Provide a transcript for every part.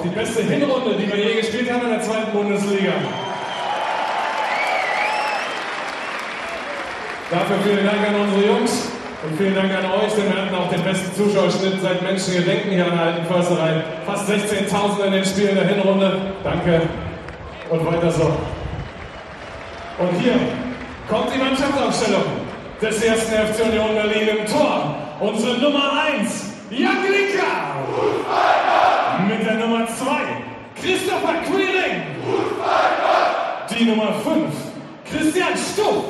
Auf die beste Hinrunde, die wir je gespielt haben in der zweiten Bundesliga. Dafür vielen Dank an unsere Jungs und vielen Dank an euch, denn wir hatten auch den besten Zuschauerschnitt seit Menschengedenken hier an der Alten Försterei. Fast 16.000 in den Spielen der Hinrunde. Danke und weiter so. Und hier kommt die Mannschaftsaufstellung des ersten FC Union Berlin im Tor. Unsere Nummer 1, Jan Linker. Mit der Nummer 2, Christopher Queering. Die Nummer 5, Christian Stupp.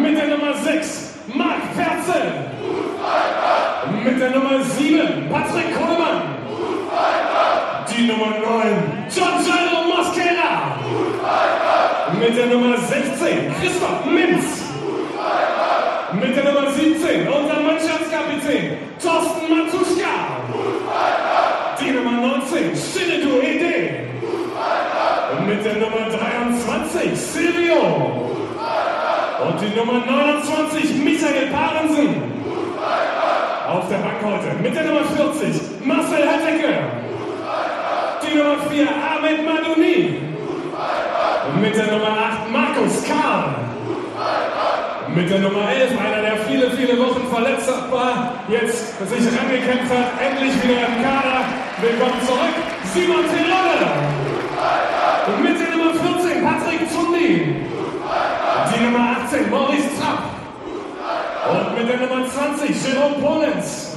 Mit der Nummer 6, Marc Perzel. Mit der Nummer 7, Patrick Kohlmann. Die Nummer 9, John Jairo Mosquera. Mit der Nummer 16, Christoph Minz. Mit der Nummer 17, unser Mannschaftskapitän, Thorsten Matuschka. Die Nummer 19, Shinedu Ede. Mit der Nummer 23, Silvio. Und die Nummer 29, Michael Parensen. Auf der Bank heute mit der Nummer 40, Marcel Hattecke. Die Nummer 4, Ahmed Madouni. Mit der Nummer 8, Markus Karl. Mit der Nummer 11, einer, der viele, viele Wochen verletzt war, jetzt sich rangekämpft hat, endlich wieder im Kader. Willkommen zurück, Simon Terodde. Und mit der Nummer 14, Patrick Zundi. Die Nummer 18, Maurice Trapp. Und mit der Nummer 20, Jerome Polenz.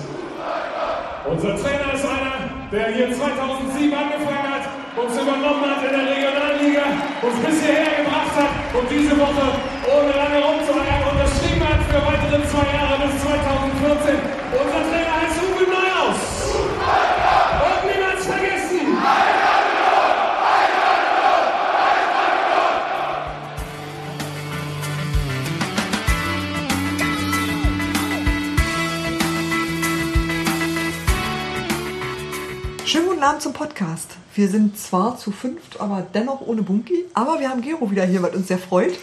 Unser Trainer ist einer, der hier 2007 angefangen hat, uns übernommen hat in der Regionalliga, uns bis hierher gebracht hat und diese Woche ohne lange rumzueiern unterschrieben hat für weitere zwei Jahre bis 2014. Unser Trainer heißt Uwe Neuhaus. Und niemals vergessen. Schönen guten Abend zum Podcast. Wir sind zwar zu fünft, aber dennoch ohne Bunky. Aber wir haben Gero wieder hier, was uns sehr freut.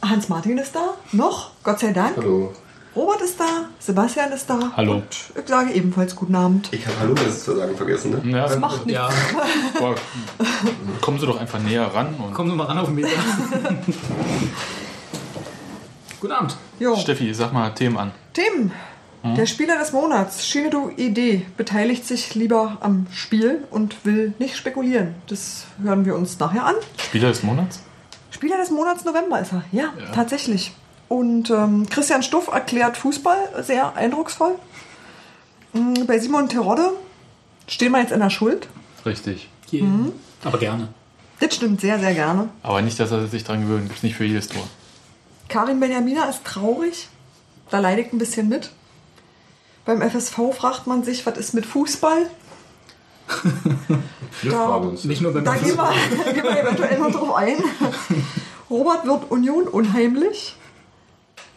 Hans-Martin ist da, noch, Gott sei Dank. Hallo. Robert ist da, Sebastian ist da. Hallo. Und ich sage ebenfalls guten Abend. Ich habe Hallo das zu sagen vergessen, ne? Ja, das macht nichts. Ja, Boah, kommen Sie doch einfach näher ran und komm nur mal ran auf den Meter. Guten Abend. Jo. Steffi, sag mal Themen an. Tim, der Spieler des Monats, Shinedo Ide, beteiligt sich lieber am Spiel und will nicht spekulieren. Das hören wir uns nachher an. Spieler des Monats? Spieler des Monats November ist er. Ja, tatsächlich. Und ähm, Christian Stuff erklärt Fußball sehr eindrucksvoll. Mm, Bei Simon Terodde stehen wir jetzt in der Schuld. Richtig. Hier. Mhm. Aber gerne. Das stimmt sehr, sehr gerne. Aber nicht, dass er sich dran gewöhnt. Gibt's nicht für jedes Tor. Karin Benjamina ist traurig. Da leidet ein bisschen mit. Beim FSV fragt man sich, was ist mit Fußball? Wir Da- fragen uns. Nicht nur beim Da gehen wir, da gehen wir eventuell noch drauf ein. Robert wird Union unheimlich.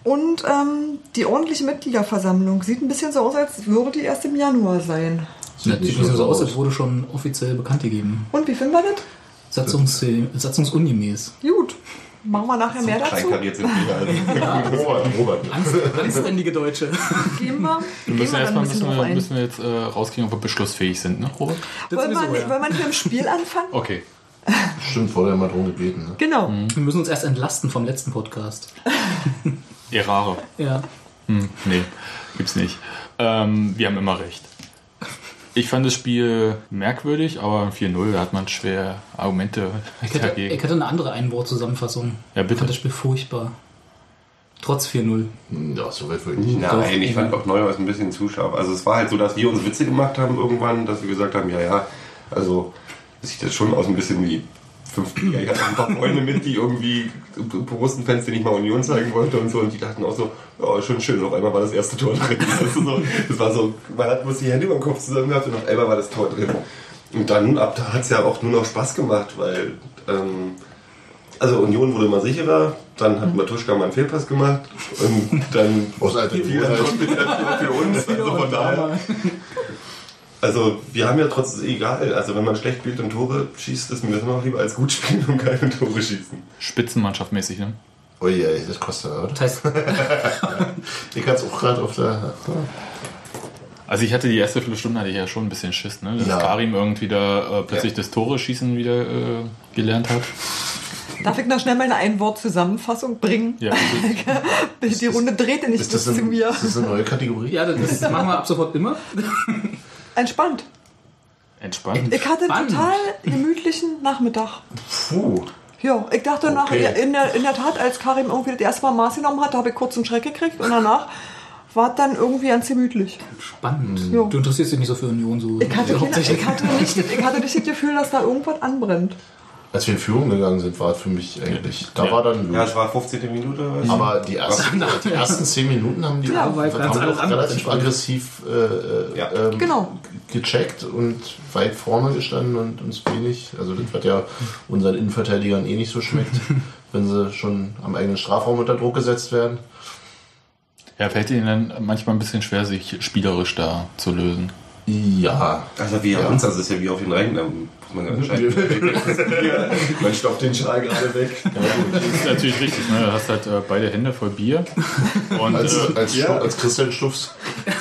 Und ähm, die ordentliche Mitgliederversammlung sieht ein bisschen so aus, als würde die erst im Januar sein. Sieht nicht nur so so aus, aus. als wurde schon offiziell bekannt gegeben. Und wie finden wir das? Satzungs satzungsungemäß. Gut. Machen wir nachher mehr dazu. Kleinkariert sind wir also. Robert, Robert. Angst, anständige Deutsche. Gehen wir, Wir gehen müssen wir dann erstmal müssen wir, müssen wir jetzt äh, rauskriegen, ob wir beschlussfähig sind, ne, Robert? Das Wollen wir, nicht- ja. wollen wir nicht mit dem Spiel anfangen? Okay. Stimmt, vorher mal drum gebeten. Ne? Genau. Wir müssen uns erst entlasten vom letzten Podcast. Errare. Ja. Hm, nee, gibt's nicht. Ähm, wir haben immer recht. Ich fand das Spiel merkwürdig, aber 4-0, da hat man schwer Argumente Ich hätte, dagegen. ich hätte eine andere Einwortzusammenfassung. Ja, Ich bitte. fand das Spiel furchtbar. Trotz 4-0. Ja, so weit würde ich nicht. Nein, ich fand auch Neuhaus ein bisschen zu scharf. Also es war halt so, dass wir uns Witze gemacht haben irgendwann, dass wir gesagt haben, ja, ja, also das sieht jetzt schon aus ein bisschen wie fünf Bier. Ich hatte ein paar Freunde mit, die irgendwie Borussen-Fans, die nicht mal Union zeigen wollten und so. Und die dachten auch so, ja, schon schön. Und auf einmal war das erste Tor drin. Das, so, das war so, man hat bloß die Hände über den Kopf zusammen gehabt und auf einmal war das Tor drin. Und dann, ab da hat es ja auch nur noch Spaß gemacht, weil, ähm, also Union wurde immer sicherer, dann hat Matuschka mal einen Fehlpass gemacht und dann Aus alter nur für uns. Also von daher. Also wir haben ja trotzdem egal, also wenn man schlecht spielt und Tore schießt, ist mir das immer noch lieber als gut spielen und keine Tore schießen. Spitzenmannschaft mäßig, ne? Ui, ey, das kostet was. Das heißt, Ich hatte es auch gerade auf der. Also ich hatte die erste Viertelstunde hatte ich ja schon ein bisschen Schiss, ne? Dass Ja. Karim irgendwie da äh, plötzlich das Tore schießen wieder äh, gelernt hat. Darf ich noch schnell meine Ein-Wort-Zusammenfassung bringen? Ja, Die Runde drehte nicht Ist das, bis zu ein, mir. ist das eine neue Kategorie? ja, das machen wir ab sofort immer. Entspannt. entspannt. Ich hatte einen total gemütlichen Nachmittag. Puh. Ja, ich dachte nach, Okay. in, der, in der Tat, als Karim irgendwie das erste Mal Maß genommen hat, habe ich kurz einen Schreck gekriegt und danach war es dann irgendwie ganz gemütlich. Spannend. Ja. Du interessierst dich nicht so für Union so. Ich hatte, keine, hauptsächlich. ich, hatte nicht, ich hatte nicht das Gefühl, dass da irgendwas anbrennt. Als wir in Führung gegangen sind, war es für mich eigentlich. Da Ja. war dann. Ja, es war 15. Minute oder was? aber die ersten, die ersten zehn Minuten haben die Ja, weil haben andere relativ aggressiv äh, Ja. ähm, Genau. gecheckt und weit vorne gestanden und uns wenig. Also das wird ja unseren Innenverteidigern eh nicht so schmeckt, wenn sie schon am eigenen Strafraum unter Druck gesetzt werden. Ja, fällt ihnen dann manchmal ein bisschen schwer, sich spielerisch da zu lösen. Ja. Also wie Ja. uns, das ist ja wie auf den muss man ja. Man stoppt den Schal gerade weg. Das ist natürlich richtig, ne? Du hast halt äh, beide Hände voll Bier und, Als, äh, als, Stu- als Christian Stuffs.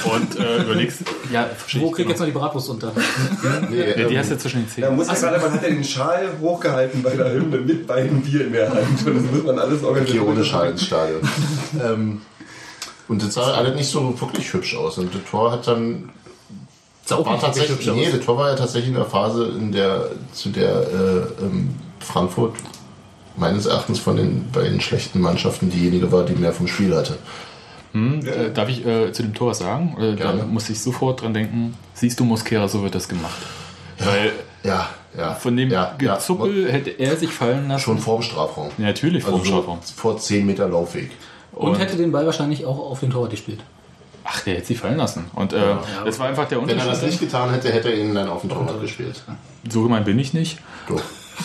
und äh, überlegst, ja, Wo krieg ich genau. jetzt noch die Bratwurst unter? Nee, Ja, die ähm, hast du zwischen den Da Zähnen. muss ja gerade, man hat ja den Schal hochgehalten bei der Hymne mit beiden Bier in der Hand. Und das muss man alles hier organisieren. ohne Schal ins Stadion. ähm, und das sah alles nicht so wirklich hübsch aus. Und das Tor hat dann Auch war tatsächlich, nee, aus. das Tor war ja tatsächlich in der Phase, in der zu der äh, ähm, Frankfurt meines Erachtens von den beiden schlechten Mannschaften diejenige war, die mehr vom Spiel hatte. Hm, äh, darf ich äh, zu dem Tor was sagen? Äh, da muss ich sofort dran denken, siehst du Mosquera, so wird das gemacht. Weil Ja, ja. von dem ja, ja, Gezuppel hätte er sich fallen lassen. schon vorm Strafraum. Ja, natürlich vor Also dem Strafraum. so vor 10 Meter Laufweg. Und hätte den Ball wahrscheinlich auch auf den Torwart gespielt. Ach, der hätte sie fallen lassen. Und äh, das war einfach der Wenn er das Unterschied. nicht getan hätte, hätte er ihn dann auf den Torwart gespielt. So gemein bin ich nicht. Doch,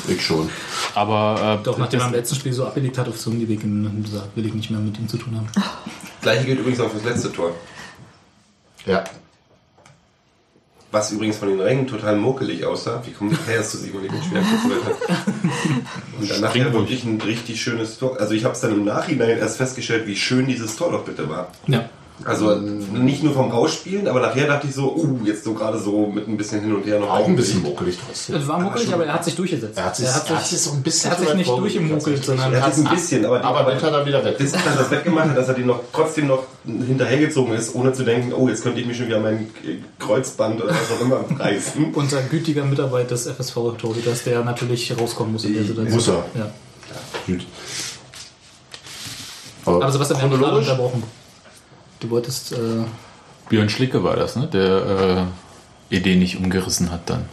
ich schon. Aber äh, Doch, nachdem er im letzten Spiel so abgelegt hat auf Zungenweg und gesagt, will ich nicht mehr mit ihm zu tun haben. Gleiche gilt übrigens auch fürs letzte Tor. Ja. Was übrigens von den Rängen total muckelig aussah. Wie kommt der erst zu sich, weil ich den schwer gefühlt habe. Und danach ja ruhig. wirklich ein richtig schönes Tor. Also ich habe es dann im Nachhinein erst festgestellt, wie schön dieses Tor doch bitte war. Ja. Also nicht nur vom Ausspielen, aber nachher dachte ich so, uh, jetzt so gerade so mit ein bisschen hin und her noch Auch ein bisschen muckelig trotzdem. Es war muckelig, aber er hat sich durchgesetzt. Er hat sich, er hat er hat sich, sich so ein bisschen er hat sich nicht durchgemuckelt, sondern Er er hat hat ein bisschen, aber, die, Aber das hat er wieder weg. bis er dann das weggemacht hat, dass er die noch trotzdem noch hinterhergezogen ist, ohne zu denken, oh, jetzt könnte ich mich schon wieder mein Kreuzband oder was auch immer reißen. unser gütiger Mitarbeiter des FSV-Torhüters, der natürlich rauskommen muss in der Situation. Muss er. Ja. Gut. Aber Sebastian, wir haben unterbrochen. Du wolltest, äh, Björn Schlicke war das, ne? Der äh, Idee nicht umgerissen hat dann.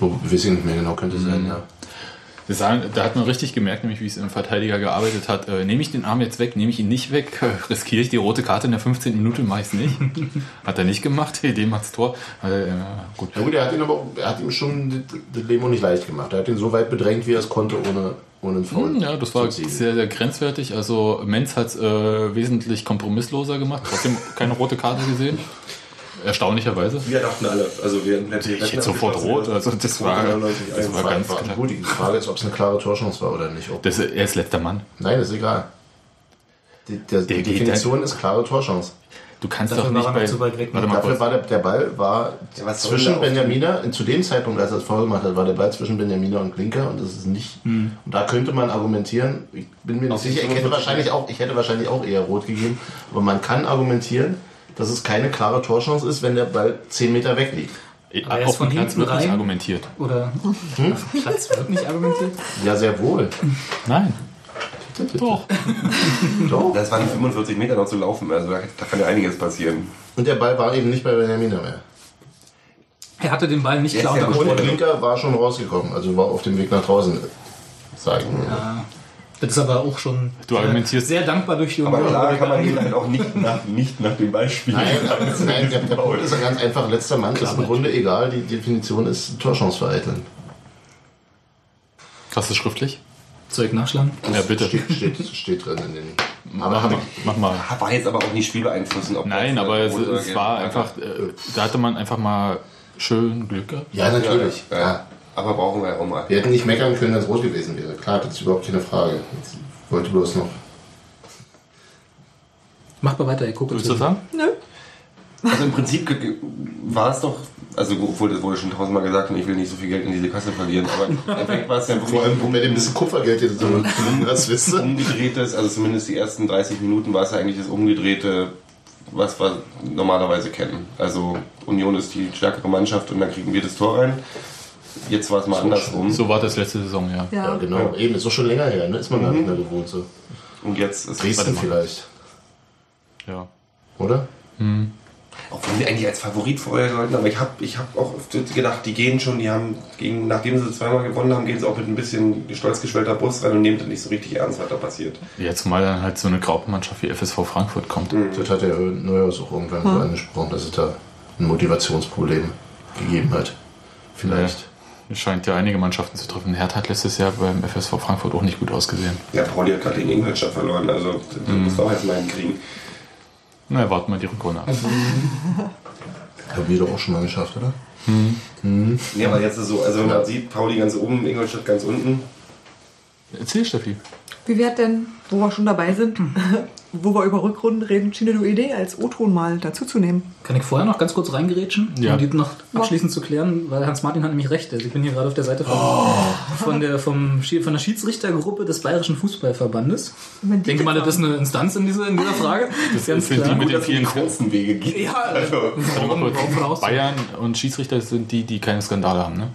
So, weiß ich nicht mehr genau, könnte Mhm. sein, ja. Das sah, da hat man richtig gemerkt, nämlich wie es im Verteidiger gearbeitet hat. Äh, nehme ich den Arm jetzt weg, nehme ich ihn nicht weg, äh, riskiere ich die rote Karte in der 15. Minute, mache ich es nicht. hat er nicht gemacht, Idee macht's Tor. Äh, gut. Ja gut, er hat, ihn aber, er hat ihm schon das- Leben auch nicht leicht gemacht. Er hat ihn so weit bedrängt, wie er es konnte, ohne, ohne einen Foul Hm, Ja, das war sehr, sehr grenzwertig. Also Menz hat es äh, wesentlich kompromissloser gemacht, trotzdem keine rote Karte gesehen. Erstaunlicherweise. Wir dachten alle, also wir hätten Ich hätte sofort rot, also das war, das war ganz war, klar. gut, die Frage ist, ob es eine klare Torchance war oder nicht. Ob, Das, er ist letzter Mann. nein, ist egal. Die, der, die Definition ist klare Torchance. Du kannst Dafür doch nicht bei. zu weit weg. Warte mal Dafür kurz. war der, der Ball war Ja, zwischen Benjamina, zu dem Zeitpunkt, als er es vorher gemacht hat, war der Ball zwischen Benjamina und Klinker und das ist nicht. Hm. Und da könnte man argumentieren, ich bin mir nicht Auf sicher, ich hätte 45 wahrscheinlich auch, ich hätte wahrscheinlich auch eher rot gegeben, aber man kann argumentieren, dass es keine klare Torchance ist, wenn der Ball 10 Meter weg liegt. Aber er ist von Platz hinten wird nicht rein. argumentiert. oder Hm? auf dem Platz wird nicht argumentiert. Ja, sehr wohl. Nein. Doch. Doch. Das waren 45 Meter noch zu laufen, also da, kann ja einiges passieren. Und der Ball war eben nicht bei Benjamina mehr. Er hatte den Ball nicht klar ja. Und Kontrolle. Klinker war schon rausgekommen, also war auf dem Weg nach draußen. sagen. Ja. Das ist aber auch schon Du argumentierst- sehr dankbar durch die Aber Union. klar kann man ihn halt auch nicht nach, nicht nach dem Beispiel. Nein, aber das- nein der, der Punkt ist ja ganz einfach, letzter Mann ist im Grunde egal, die Definition ist Torchance vereiteln. Hast du schriftlich? Ich nachschlagen? Ja, bitte. Steht, steht, steht drin in den... Aber Mach mal. Mach mal. War jetzt aber auch nicht spielbeeinflussend. ob Nein, aber es, es war war. einfach, äh, da hatte man einfach mal schön Glück gehabt. Ja, natürlich. Ja. Aber brauchen wir ja auch mal. Wir hätten nicht meckern können, wenn es rot gewesen wäre. Klar, das ist überhaupt keine Frage. Ich wollte bloß noch... Mach mal weiter, ich gucke Willst du sagen? Also im Prinzip war es doch, also obwohl das wurde schon tausendmal gesagt und ich will nicht so viel Geld in diese Kasse verlieren, aber im Endeffekt war es ja Vor allem, wo mir dem bisschen Kupfergeld jetzt so hast, wisst ihr? umgedrehtes, also zumindest die ersten 30 Minuten war es ja eigentlich das umgedrehte, was wir normalerweise kennen. Also Union ist die stärkere Mannschaft und dann kriegen wir das Tor rein. Jetzt war es mal andersrum. So war das letzte Saison, ja. Ja, Ja. genau. Eben, ist doch schon länger her, ne? Ist man gar nicht mehr gewohnt so. Und jetzt ist Dresden mal. vielleicht, ja. oder? Auch wenn wir eigentlich als Favorit vorher sollten, aber ich habe ich hab auch oft gedacht, die gehen schon, die haben, gegen, nachdem sie zweimal gewonnen haben, gehen sie auch mit ein bisschen stolz geschwellter Brust rein und nehmen das nicht so richtig ernst, was da passiert. Jetzt mal dann halt so eine Graupenmannschaft wie FSV Frankfurt kommt. Das hat der Neuhaus auch irgendwann so angesprochen, dass es da ein Motivationsproblem gegeben hat. Vielleicht. Es scheint ja einige Mannschaften zu treffen. Hertha hat letztes Jahr beim FSV Frankfurt auch nicht gut ausgesehen. Ja, Pauli hat gerade gegen Ingolstadt verloren, also das Mhm. muss auch jetzt mal hinkriegen. Na, warten wir die Rückrunde ab. Haben wir doch auch schon mal geschafft, oder? Ja, aber jetzt ist so, also wenn man sieht, Pauli ganz oben, Ingolstadt ganz unten. Erzähl, Steffi. Wie wäre denn, wo wir schon dabei sind, wo wir über Rückrunden reden, schien eine Idee als O-Ton mal dazuzunehmen. Kann ich vorher noch ganz kurz reingerätschen, Ja. um die noch abschließend zu klären, weil Hans-Martin hat nämlich recht. Also ich bin hier gerade auf der Seite von, Oh. von, der, vom, von der Schiedsrichtergruppe des Bayerischen Fußballverbandes. Ich denke mal, das ist eine Instanz in, diese, in dieser Frage. Das sind die mit den vielen kurzen Wege gibt. Ja, Also, warum, warum? Bayern und Schiedsrichter sind die, die keine Skandale haben, ne?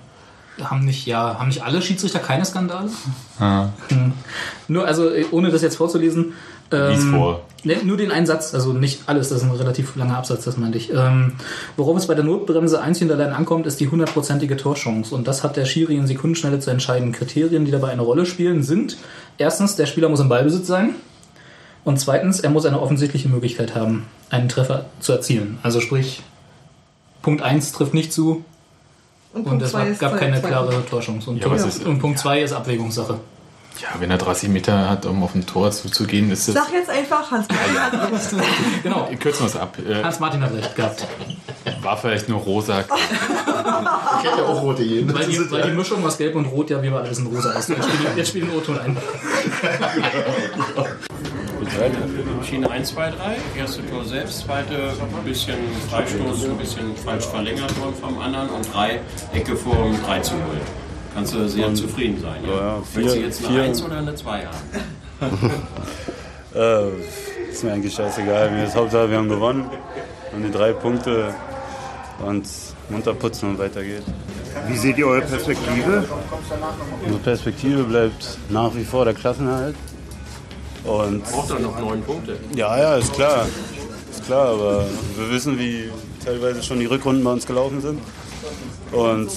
Haben nicht, ja, haben nicht alle Schiedsrichter keine Skandale? Ah. Nur, also ohne das jetzt vorzulesen. Ähm, vor. Ne, nur den einen Satz, also nicht alles, das ist ein relativ langer Absatz, das meinte ich. Ähm, worauf es bei der Notbremse einzig und allein ankommt, ist die hundertprozentige Torchance. Und das hat der Schiri in Sekundenschnelle zu entscheiden. Kriterien, die dabei eine Rolle spielen, sind erstens, der Spieler muss im Ballbesitz sein. Und zweitens, er muss eine offensichtliche Möglichkeit haben, einen Treffer zu erzielen. Also sprich, Punkt 1 trifft nicht zu und es zwei gab, gab keine zwei- klare Torchance. Und, Ja, Punkt, ist- und Punkt 2 ist Abwägungssache. Ja, wenn er 30 Meter hat, um auf ein Tor zuzugehen, ist das. Sag jetzt einfach, Hans hat recht. Genau. Kürzen wir es ab. Äh, Hans-Martin hat recht gehabt. war vielleicht nur rosa. Ich hätte ja auch rote jeden. Weil die, weil die Mischung aus Gelb und Rot ja, wie wir alle wissen, rosa ist. Jetzt spielen, jetzt spielen O-Ton ein. Schiene 1, 2, 3. Erste Tor selbst, zweite ein bisschen Freistoß, ein bisschen falsch verlängert worden vom anderen und drei Ecke vor um 3 zu 0. Kannst du sehr zufrieden sein. Ja? ja, Willst du vier- jetzt eine vier- 1 oder eine 2 haben? Äh, ist mir eigentlich scheißegal. Mir ist Hauptsache, wir haben gewonnen. Und die drei Punkte und munter putzen und weiter geht. Wie seht ihr eure Perspektive? Unsere Perspektive bleibt nach wie vor der Klassenerhalt. Und Braucht er noch 9 Punkte. ja, ja, ist klar. Ist klar, aber wir wissen, wie teilweise schon die Rückrunden bei uns gelaufen sind. Und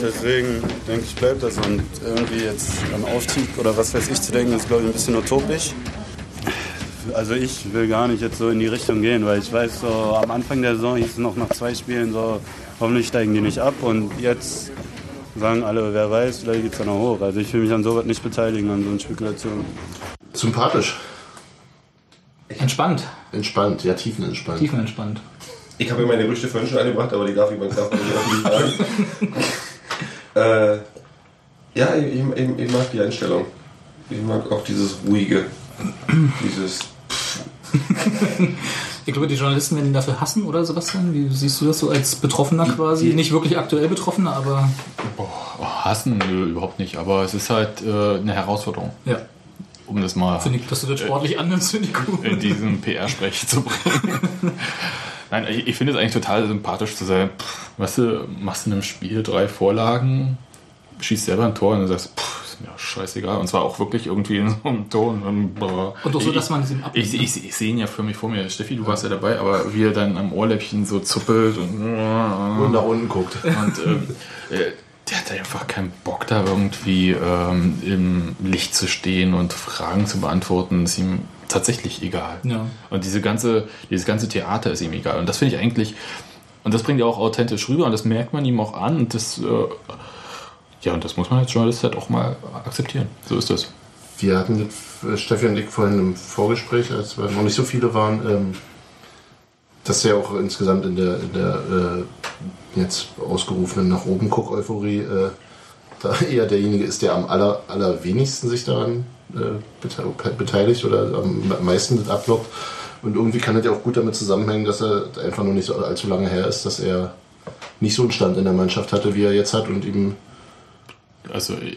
deswegen denke ich, bleibt das. Und irgendwie jetzt am Aufstieg oder was weiß ich zu denken, ist, glaube ich, ein bisschen utopisch. Also ich will gar nicht jetzt so in die Richtung gehen, weil ich weiß, so am Anfang der Saison hieß es noch nach zwei Spielen so, hoffentlich steigen die nicht ab. Und jetzt sagen alle, wer weiß, vielleicht geht es dann noch hoch. Also ich will mich an sowas nicht beteiligen, an so einen Spekulationen. Sympathisch. Entspannt, Entspannt, ja, tiefenentspannt. tiefenentspannt. Ich habe ja meine Gerüchte vorhin schon eingebracht, aber die darf ich man darf man nicht sagen. äh, ja, ich, ich, ich mag die Einstellung. Ich mag auch dieses ruhige, dieses Ich glaube, die Journalisten werden ihn dafür hassen, oder Sebastian? Wie siehst du das so als Betroffener quasi? Nicht wirklich aktuell Betroffener, aber Oh, hassen, nö, überhaupt nicht. Aber es ist halt äh, eine Herausforderung, ja. um das mal Finde ich, dass du das sportlich annimmst, finde ich cool. in diesen PR-Sprech zu bringen. Nein, ich, ich finde es eigentlich total sympathisch zu sagen, pff, weißt du, machst in einem Spiel drei Vorlagen, schießt selber ein Tor und dann sagst, pff, ist mir auch scheißegal. Und zwar auch wirklich irgendwie in so einem Ton. Und, brr. Und auch so, Ich- dass man es ihm abnimmt, Ich, ich, ich sehe ihn ja für mich vor mir. Steffi, du warst ja dabei, aber wie er dann am Ohrläppchen so zuppelt und, Und nach unten guckt. und ähm, äh, der hat einfach keinen Bock da irgendwie ähm, im Licht zu stehen und Fragen zu beantworten. Ist ihm tatsächlich egal. Ja. Und diese ganze, dieses ganze Theater ist ihm egal. Und das finde ich eigentlich, und das bringt er auch authentisch rüber und das merkt man ihm auch an. Und das, äh, ja, und das muss man als Journalist halt auch mal akzeptieren. So ist das. Wir hatten mit äh, Steffi und ich vorhin im Vorgespräch, als wir noch nicht so viele waren, ähm, dass er auch insgesamt in der, in der äh, jetzt ausgerufenen nach oben guck Euphorie äh, da eher derjenige ist, der am aller, allerwenigsten sich daran äh, bete- beteiligt oder am meisten das abblockt. Und irgendwie kann das ja auch gut damit zusammenhängen, dass er einfach noch nicht so allzu lange her ist, dass er nicht so einen Stand in der Mannschaft hatte, wie er jetzt hat und ihm Also, äh,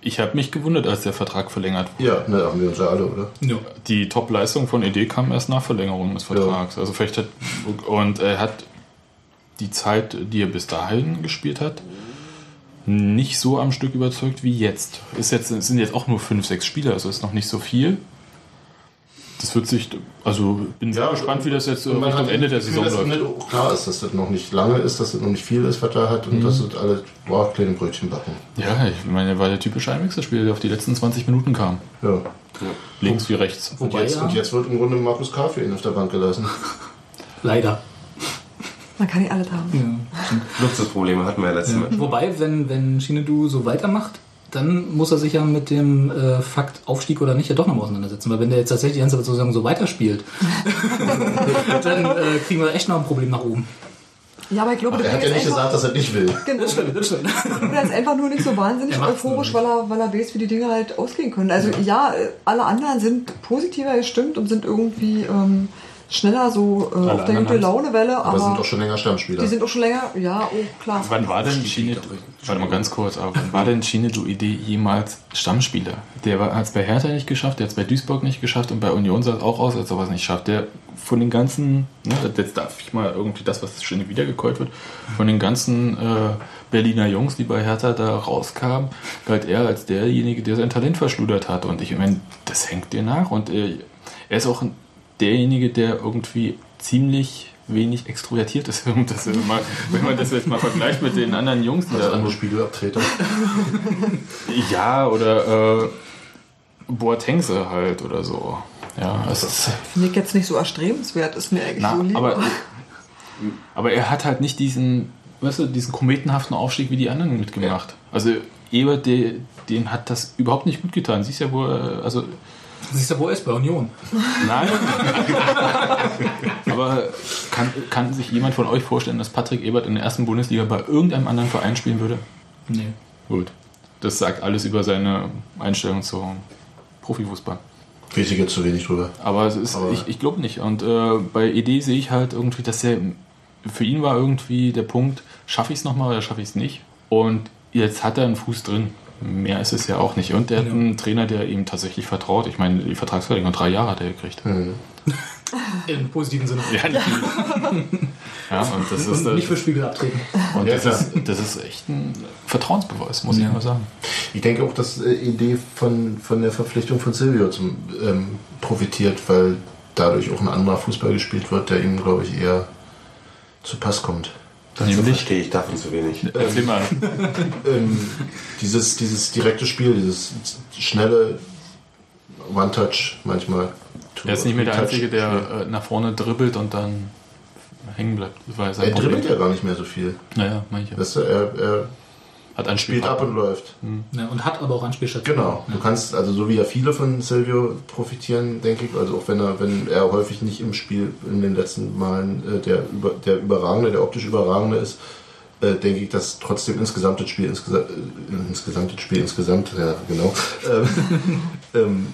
ich habe mich gewundert, als der Vertrag verlängert wurde. Ja, ne, haben wir uns ja alle, oder? Ja. Die Top-Leistung von ED kam erst nach Verlängerung des Vertrags. Also vielleicht hat und er hat die Zeit, die er bis dahin gespielt hat, nicht so am Stück überzeugt wie jetzt. Ist jetzt es sind jetzt auch nur fünf, sechs Spieler, also ist noch nicht so viel. Das wird sich, also bin sehr gespannt, wie das jetzt äh, Richtung hat Ende der Saison läuft. nicht auch klar ist, dass das noch nicht lange ist, dass das noch nicht viel ist, was er hat und Mhm. dass das alle boah, kleine Brötchen backen. Ja, ich meine, war der typische Einwechselspieler, der auf die letzten 20 Minuten kam. Ja. Links wie rechts. Und jetzt, und jetzt wird im Grunde Markus K. für ihn auf der Bank gelassen. Leider. Man kann nicht alles haben. Luxusprobleme hatten wir ja letztes Mal. Wobei, wenn, wenn Shinedu so weitermacht, dann muss er sich ja mit dem äh, Fakt Aufstieg oder nicht ja doch noch mal auseinandersetzen. Weil wenn der jetzt tatsächlich die ganze Saison so weiterspielt, dann äh, kriegen wir echt noch ein Problem nach oben. Ja, aber ich glaube, Aber das er hat ja nicht gesagt, dass er nicht will. Genau. Das stimmt, das stimmt. Er ist einfach nur nicht so wahnsinnig Er euphorisch, weil er, weil er weiß, wie die Dinge halt ausgehen können. Also ja, alle anderen sind positiver gestimmt und sind irgendwie ähm, schneller so äh, auf der gute Laune-Welle, Aber sind aber doch schon länger Stammspieler. die sind auch schon länger, ja, oh klar. Wann war denn Schiene, warte mal ganz kurz, aber wann war denn Schiene du Idee jemals Stammspieler? Der hat es bei Hertha nicht geschafft, der hat es bei Duisburg nicht geschafft und bei Union sah es auch aus, als ob er es nicht schafft. Der von den ganzen, ne, jetzt darf ich mal irgendwie das, was Schiene wiedergekäut wird, von den ganzen äh, Berliner Jungs, die bei Hertha da rauskamen, galt er als derjenige, der sein Talent verschludert hat. Und ich meine, das hängt dir nach und äh, er ist auch derjenige, der irgendwie ziemlich wenig extrovertiert ist. Und Das ist mal, wenn man das jetzt mal vergleicht mit den anderen Jungs, die Also da andere Spiegelabtreter. ja, oder äh, Boatengse halt oder so. Ja, es ist, Finde ich jetzt nicht so erstrebenswert, ist mir eigentlich na, so lieb. aber, aber er hat halt nicht diesen, weißt du, diesen kometenhaften Aufstieg wie die anderen mitgemacht. Also Ebert, den hat das überhaupt nicht gut getan. Siehst ja, wo er, also Siehst du, wo er ist bei Union? Nein. Aber kann, kann sich jemand von euch vorstellen, dass Patrick Ebert in der ersten Bundesliga bei irgendeinem anderen Verein spielen würde? Nee. Gut. Das sagt alles über seine Einstellung zum Profifußball. Weiß ich jetzt zu wenig drüber. Aber es ist, Aber- ich, ich glaube nicht. Und äh, bei ED sehe ich halt irgendwie, dass er für ihn war irgendwie der Punkt, schaffe ich es nochmal oder schaffe ich es nicht? Und jetzt hat er einen Fuß drin. Mehr ist es ja auch nicht. Und der hat einen Trainer, der ihm tatsächlich vertraut. Ich meine, die Vertragsverlängerung drei Jahre hat er gekriegt. Im positiven Sinne. Ja, nicht. ja, und das ist, Und nicht äh, für Spiegel abtreten. und Ja, das, ist, das ist echt ein Vertrauensbeweis, muss Ja. ich mal sagen. Ich denke auch, dass äh, Idee von, von der Verpflichtung von Silvio zum, ähm, profitiert, weil dadurch auch ein anderer Fußball gespielt wird, der ihm, glaube ich, eher zu Pass kommt. Das verstehe ich davon zu wenig. Erzähl mal. Ähm, dieses, dieses direkte Spiel, dieses schnelle One-Touch manchmal. Er ist nicht mehr der Einzige, der äh, nach vorne dribbelt und dann hängen bleibt. Er dribbelt ja gar nicht mehr so viel. Naja, manche. Weißt du, er, er Hat ein Spiel spielt ab und läuft. Ja, und hat aber auch Anspielstationen. Genau. Du kannst, also so wie ja viele von Silvio profitieren, denke ich, also auch wenn er, wenn er häufig nicht im Spiel in den letzten Malen äh, der, über, der überragende, der optisch überragende ist, äh, denke ich, dass trotzdem insgesamt das Spiel insgesamt, äh, insgesamt das Spiel insgesamt, ja genau, ähm, ähm,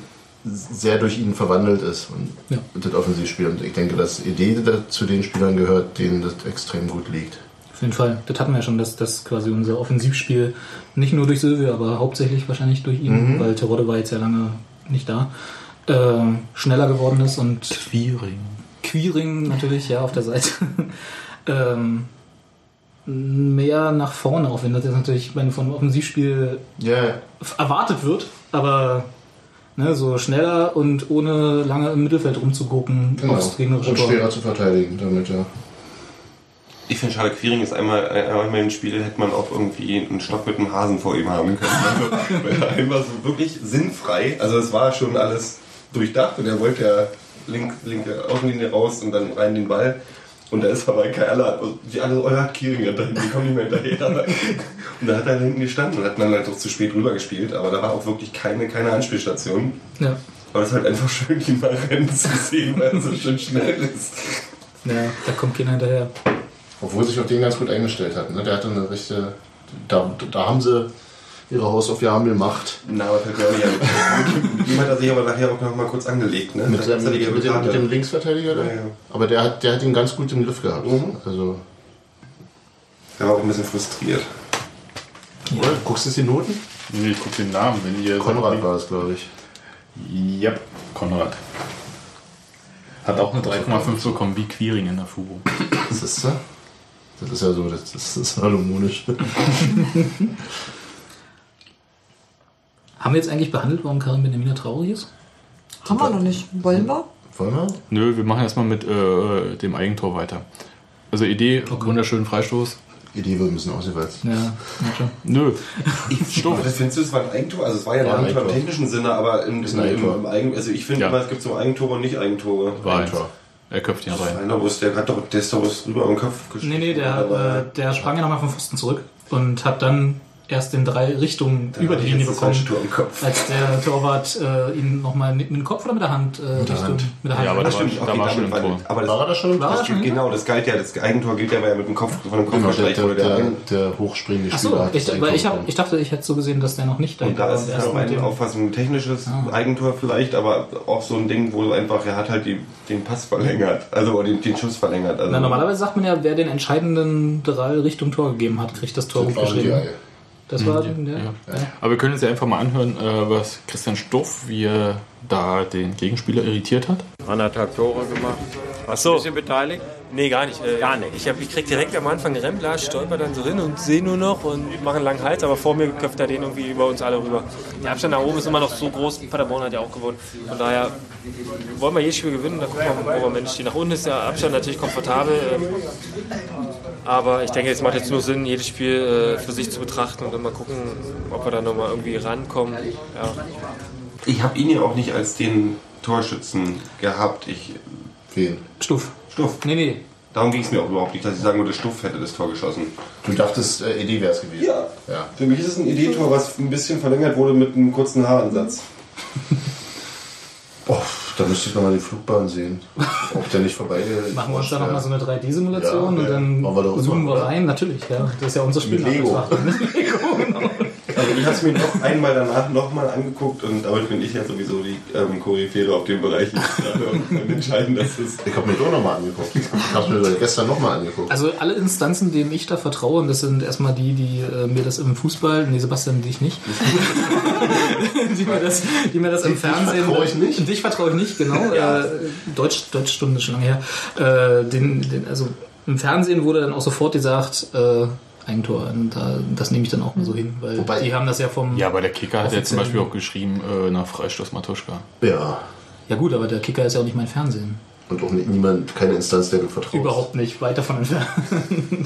sehr durch ihn verwandelt ist und, Ja. das Offensivspiel. Und ich denke, dass Idee zu den Spielern gehört, denen das extrem gut liegt. Jeden Fall. Das hatten wir ja schon, dass, dass quasi unser Offensivspiel nicht nur durch Silvio, aber hauptsächlich wahrscheinlich durch ihn, weil Terodde war jetzt ja lange nicht da, äh, schneller geworden ist und Quiring. Queering natürlich, ja, auf der Seite. ähm, mehr nach vorne, auch wenn das jetzt natürlich ich meine, vom Offensivspiel f- erwartet wird, aber ne, so schneller und ohne lange im Mittelfeld rumzugucken genau. aufs gegnerische Und schwerer zu verteidigen damit, ja. Ich finde schade, Quiring ist einmal, einmal im Spiel hätte man auch irgendwie einen Stock mit einem Hasen vor ihm haben können. Also, weil er einfach so wirklich sinnfrei, also es war schon alles durchdacht und er wollte ja link, linke Außenlinie raus und dann rein den Ball. Und da ist aber keiner, die alle, oh ja, hinten, die kommen nicht mehr hinterher. Und da hat er hinten gestanden und hat dann halt auch zu spät rüber gespielt, aber da war auch wirklich keine, keine Anspielstation. Ja. Aber es ist halt einfach schön, ihn mal rennen zu sehen, weil er so schön schnell ist. Ja, da kommt keiner hinterher. Obwohl sich auf den ganz gut eingestellt hat. Ne? Der hatte eine richtige. Da, da haben sie ihre Hausaufgaben gemacht. Na, aber fällt mir auch nicht an. Mit ihm hat er sich aber nachher auch noch mal kurz angelegt. Ne? Mit, seinem, ja mit, mit, dem, mit dem Linksverteidiger da. Ja, ja. Aber der hat, der hat ihn ganz gut im Griff gehabt. Mhm. Also, Der war auch ein bisschen frustriert. oder? Guckst du jetzt die Noten? Nee, ich guck den Namen, wenn ihr. Konrad war es, glaube ich. Ja, Konrad. Hat auch eine 3,5 bekommen wie Quiring in der Fubo. Das ist ja. Das ist ja so, das, das ist salomonisch. Haben wir jetzt eigentlich behandelt, warum Karim Benjamina traurig ist? Haben wir noch nicht. Wollen wir? Wollen wir? Nö, wir machen erstmal mit äh, dem Eigentor weiter. Also Idee, wunderschönen Freistoß. Idee wird ein bisschen ausgewählt. Ja, ja schon. Nö. Aber das findest du, es war ein Eigentor? Also es war ja, War ein Eigentor im Eigentor. technischen Sinne, aber im, Ist im, im, Eigentor. im Eigen, also ich finde Ja. immer, es gibt so Eigentore und nicht Eigentore. War eins. Eigentor. Er köpft ihn rein. Einer, der hat doch, der ist doch was rüber am Kopf Nee, nee, der, äh, der sprang ja nochmal vom Pfosten zurück und hat dann erst in drei Richtungen über die Linie das bekommen. falsche Tor im Kopf. Als der Torwart äh, ihn nochmal mit dem Kopf oder mit der Hand äh, mit der Hand. Mit der Hand. Ja, aber Das das stimmt, okay, da war schon war- Tor. Aber das, War er da schon? War das, schon? genau, das galt ja, das Eigentor gilt ja, weil er mit dem Kopf von dem Kopf Genau, der, wurde. Der der, der hochspringende Spieler so, hat ich, das weil ich, hab, ich dachte, ich hätte so gesehen, dass der noch nicht Und da ist es Erst nach mit meiner dem- Auffassung ein technisches Ah. Eigentor vielleicht, aber auch so ein Ding, wo einfach, er hat halt die, den Pass verlängert, also oder den, den Schuss verlängert. Also Na, normalerweise sagt man ja, wer den entscheidenden Drall Richtung Tor gegeben hat, kriegt das Tor Das gut geschrieben. Das war, ja, Ja. ja. Aber wir können uns ja einfach mal anhören, äh, was Christian Stoff, wie er da den Gegenspieler irritiert hat. Anderthalb Tore gemacht. Ach so. Ein bisschen beteiligt? Nee, gar nicht. Äh, Gar nicht. Ich, hab, ich krieg direkt am Anfang einen Rempler, stolper dann so hin und sehe nur noch und mache einen langen Hals, aber vor mir köpft er den irgendwie über uns alle rüber. Der Abstand nach oben ist immer noch so groß, Paderborn hat ja auch gewonnen. Von daher wollen wir jedes Spiel gewinnen, da gucken wir, wo wir Mensch stehen. Nach unten ist der Abstand natürlich komfortabel, ähm, aber ich denke, es macht jetzt nur Sinn, jedes Spiel äh, für sich zu betrachten und dann mal gucken, ob wir da nochmal irgendwie rankommen. Ja. Ich habe ihn ja auch nicht als den Torschützen gehabt. Ich, Wen? Stuff. Stuff. Nee, nee. Darum ging es mir auch überhaupt nicht, dass ich sagen würde, Stuff hätte das Tor geschossen. Du dachtest, äh, Eddie wäre es gewesen. Ja. ja. Für mich ist es ein Ideentor, was ein bisschen verlängert wurde mit einem kurzen Haaransatz. Oh, da müsste ich nochmal die Flugbahn sehen. Ob der nicht vorbei Machen wir uns da nochmal so eine 3D-Simulation Ja, und dann wir zoomen wir oder? rein. Natürlich, ja. Das ist ja unser Spiel. Mit Lego. Also ich habe es mir noch einmal danach nochmal angeguckt und damit bin ich ja sowieso die ähm, Koryphäre auf dem Bereich. Ich und entscheiden, dass es Ich habe mir doch nochmal angeguckt. Ich habe mir gestern nochmal angeguckt. Also alle Instanzen, denen ich da vertraue, und das sind erstmal die, die äh, mir das im Fußball, nee Sebastian, dich nicht, die mir das, die mir das im Dich Fernsehen, vertraue ich nicht? dich vertraue ich nicht, genau, äh, Deutsch, Deutschstunde schon lange her, äh, den, den, also im Fernsehen wurde dann auch sofort gesagt, äh, Eigentor, und da, das nehme ich dann auch mal so hin, weil Wobei- die haben das ja vom, Ja, aber der Kicker hat ja zum. Beispiel auch geschrieben, äh, nach Freistoß Matuschka. Ja. ja gut, aber der Kicker ist ja auch nicht mein Fernsehen, Und auch nie- niemand, keine Instanz, der du vertraust. überhaupt nicht, weit davon entfernt.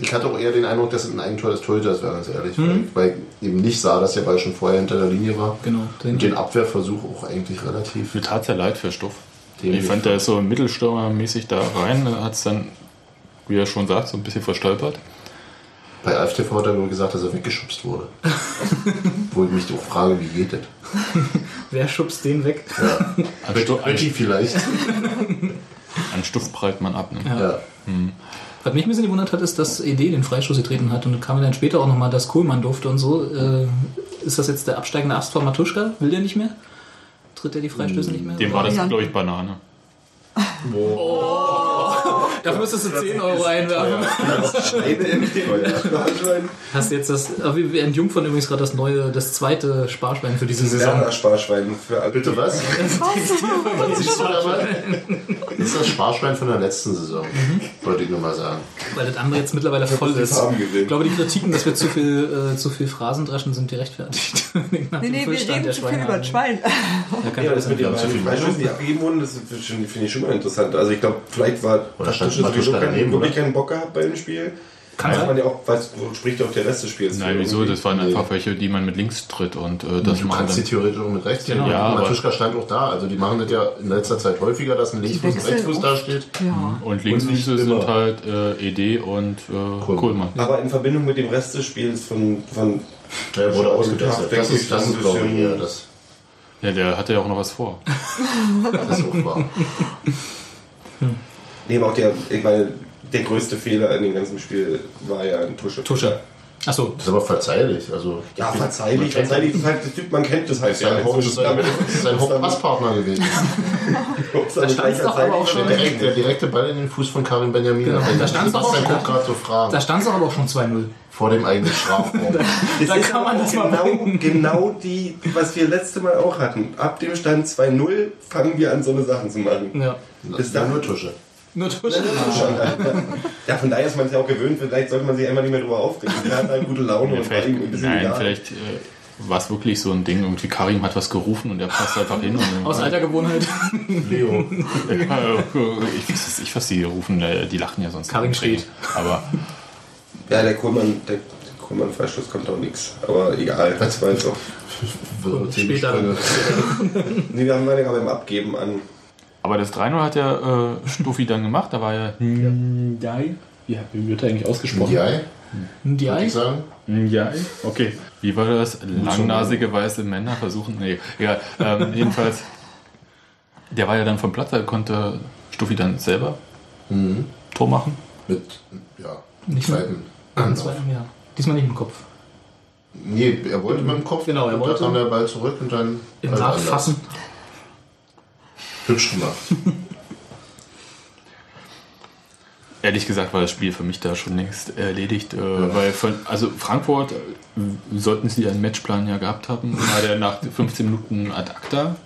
Ich hatte auch eher den Eindruck, dass es ein Eigentor des Torhüters wäre, ganz ehrlich. Weil, weil ich eben nicht sah, dass der Ball schon vorher hinter der Linie war. Genau, Und den Abwehrversuch auch eigentlich relativ. Mir tat ja leid für Stoff. Ich fand, der ist so mittelstürmermäßig da rein, hat es dann, wie er schon sagt, so ein bisschen verstolpert. Bei AFTV hat er nur gesagt, dass er weggeschubst wurde. Wo ich mich auch frage, wie geht das? Wer schubst den weg? Ja. An, Stu Betty vielleicht. an Stuff prallt man ab. Ne? Ja. Was mich ein bisschen gewundert hat, ist, dass ED den Freistoß getreten hat und dann kam dann später auch nochmal, dass Kohlmann durfte und so. Äh, ist das jetzt der absteigende Ast von Matuschka? Will der nicht mehr? Tritt er die Freistöße nicht mehr? Dem war das, Ja. glaube ich, Banane. Dafür müsstest du 10 Euro einwerfen. Hast jetzt das. Wir entjungfern übrigens gerade das neue, das zweite Sparschwein für diese Saison. Werner Sparschwein für alle. Bitte was? Du da? Das ist das Sparschwein von der letzten Saison, wollte ich nur mal sagen. Weil das andere jetzt mittlerweile voll ist. Ich glaube, die Kritiken, dass wir zu viel, äh, zu viel Phrasen dreschen, sind gerechtfertigt. Nach Nee, dem nee, wir reden der zu viel über das. Schwein. Ja, kann Ja, ja, das mit den haben zu viel Freistößen, die abgegeben wurden, das finde ich, find ich schon mal interessant. Also ich glaube, vielleicht war Oder stand Matuschka daneben, wirklich keinen Bock gehabt bei dem Spiel. Kann man ja auch, was spricht ja auch der Rest des Spiels. Nein, wieso? Das waren einfach welche, die man mit links tritt und äh, das du kannst dann. theoretisch auch mit rechts Genau. Ja, aber- Matuschka stand auch da. Also die machen das ja in letzter Zeit häufiger, dass ein Linksfuß und Rechtsfuß da steht. Ja. Und Linksfüße Und nicht sind immer. halt äh, ED und äh, Kohlmann. Aber in Verbindung mit dem Rest des Spiels von, von Der wurde denke Das ist, das ein ist glaube ich, eher das. Ja, der hatte ja auch noch was vor. Das ist auch wahr. Nee, aber auch der, ich meine, der größte Fehler in dem ganzen Spiel war ja ein Tusche. Tusche. Achso. Das ist aber verzeihlich. Also, Ja, verzeihlich, verzeihlich ist halt der Typ, man kennt das halt Das ist sein, Haupt, sein, sein Hauptpasspartner gewesen. Da stand's doch aber auch schon- Der, direkt, der direkte Ball in den Fuß von Karim Benjamin. Genau. Da doch. Da stand es aber auch schon 2-0. Vor dem eigenen Strafraum. Das Da ist kann man das mal genau, genau die, was wir letzte Mal auch hatten. Ab dem Stand 2-0 fangen wir an, so eine Sachen zu machen. Ja. Bis ja, dann nur Tusche. Nur Alter. Ja, von daher ist man es ja auch gewöhnt. Vielleicht sollte man sich einmal nicht mehr drüber aufregen. Der hat halt gute Laune Ja, und ihm ein vielleicht, bisschen nein, egal. vielleicht äh, war es wirklich so ein Ding. Irgendwie Karim hat was gerufen und er passt einfach hin. Aus alter Gewohnheit. Leo. Ich weiß nicht, was die rufen. äh, Die lachen ja sonst. Karim nicht. steht. Aber Ja, der Kohlmann, der Kohlmann-Freistoß kommt auch nichts. Aber egal, das war jetzt auch. Später. Nee, wir haben gerade beim Abgeben an. Aber das 3-0 hat ja äh, Stuffi dann gemacht. Da war ja Ndai. Wie wie wird er eigentlich ausgesprochen? Ndiaye, sagen. Ndiaye? Okay. Wie war das? Langnasige weiße Männer versuchen. Nee, egal. Ähm, jedenfalls, der war ja dann vom Platz, da konnte Stuffi dann selber Tor machen. Mit, ja, Nicht mehr. zweiten Ja, Anlauf. zwei, ja. Diesmal nicht im Kopf. Nee, er wollte mit dem Kopf. Genau, er und wollte- Da kam der Ball zurück und dann. Im Nachfassen. anders. Hübsch gemacht. Ehrlich gesagt war das Spiel für mich da schon längst erledigt, äh, weil von, also Frankfurt äh, sollten sie einen Matchplan ja gehabt haben, war der nach 15 Minuten ad acta.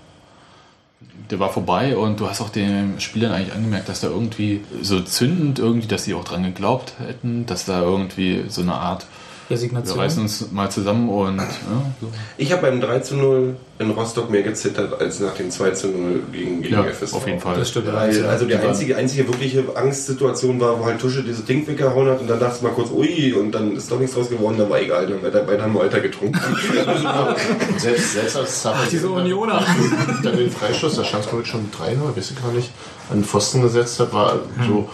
Der war vorbei und du hast auch den Spielern eigentlich angemerkt, dass da irgendwie so zündend irgendwie, dass sie auch dran geglaubt hätten, dass da irgendwie so eine Art, wir Resignation. reißen uns mal zusammen und ja, so. Ich habe beim 3 zu 0 in Rostock mehr gezittert als nach dem 2 zu 0 gegen, gegen Ja, FSV. auf jeden Fall. Das stimmt. Weil, also die einzige, einzige wirkliche Angstsituation war, wo halt Tusche dieses Ding weggehauen hat und dann dachte ich mal kurz, ui, und dann ist doch nichts draus geworden, dann war egal, dann haben wir dabei haben wir weiter getrunken. Selbst, selbst als Zappel diese Unioner. dann den Freistoß, da stand es schon 3-0, weiß ich gar nicht, an den Pfosten gesetzt hat, war so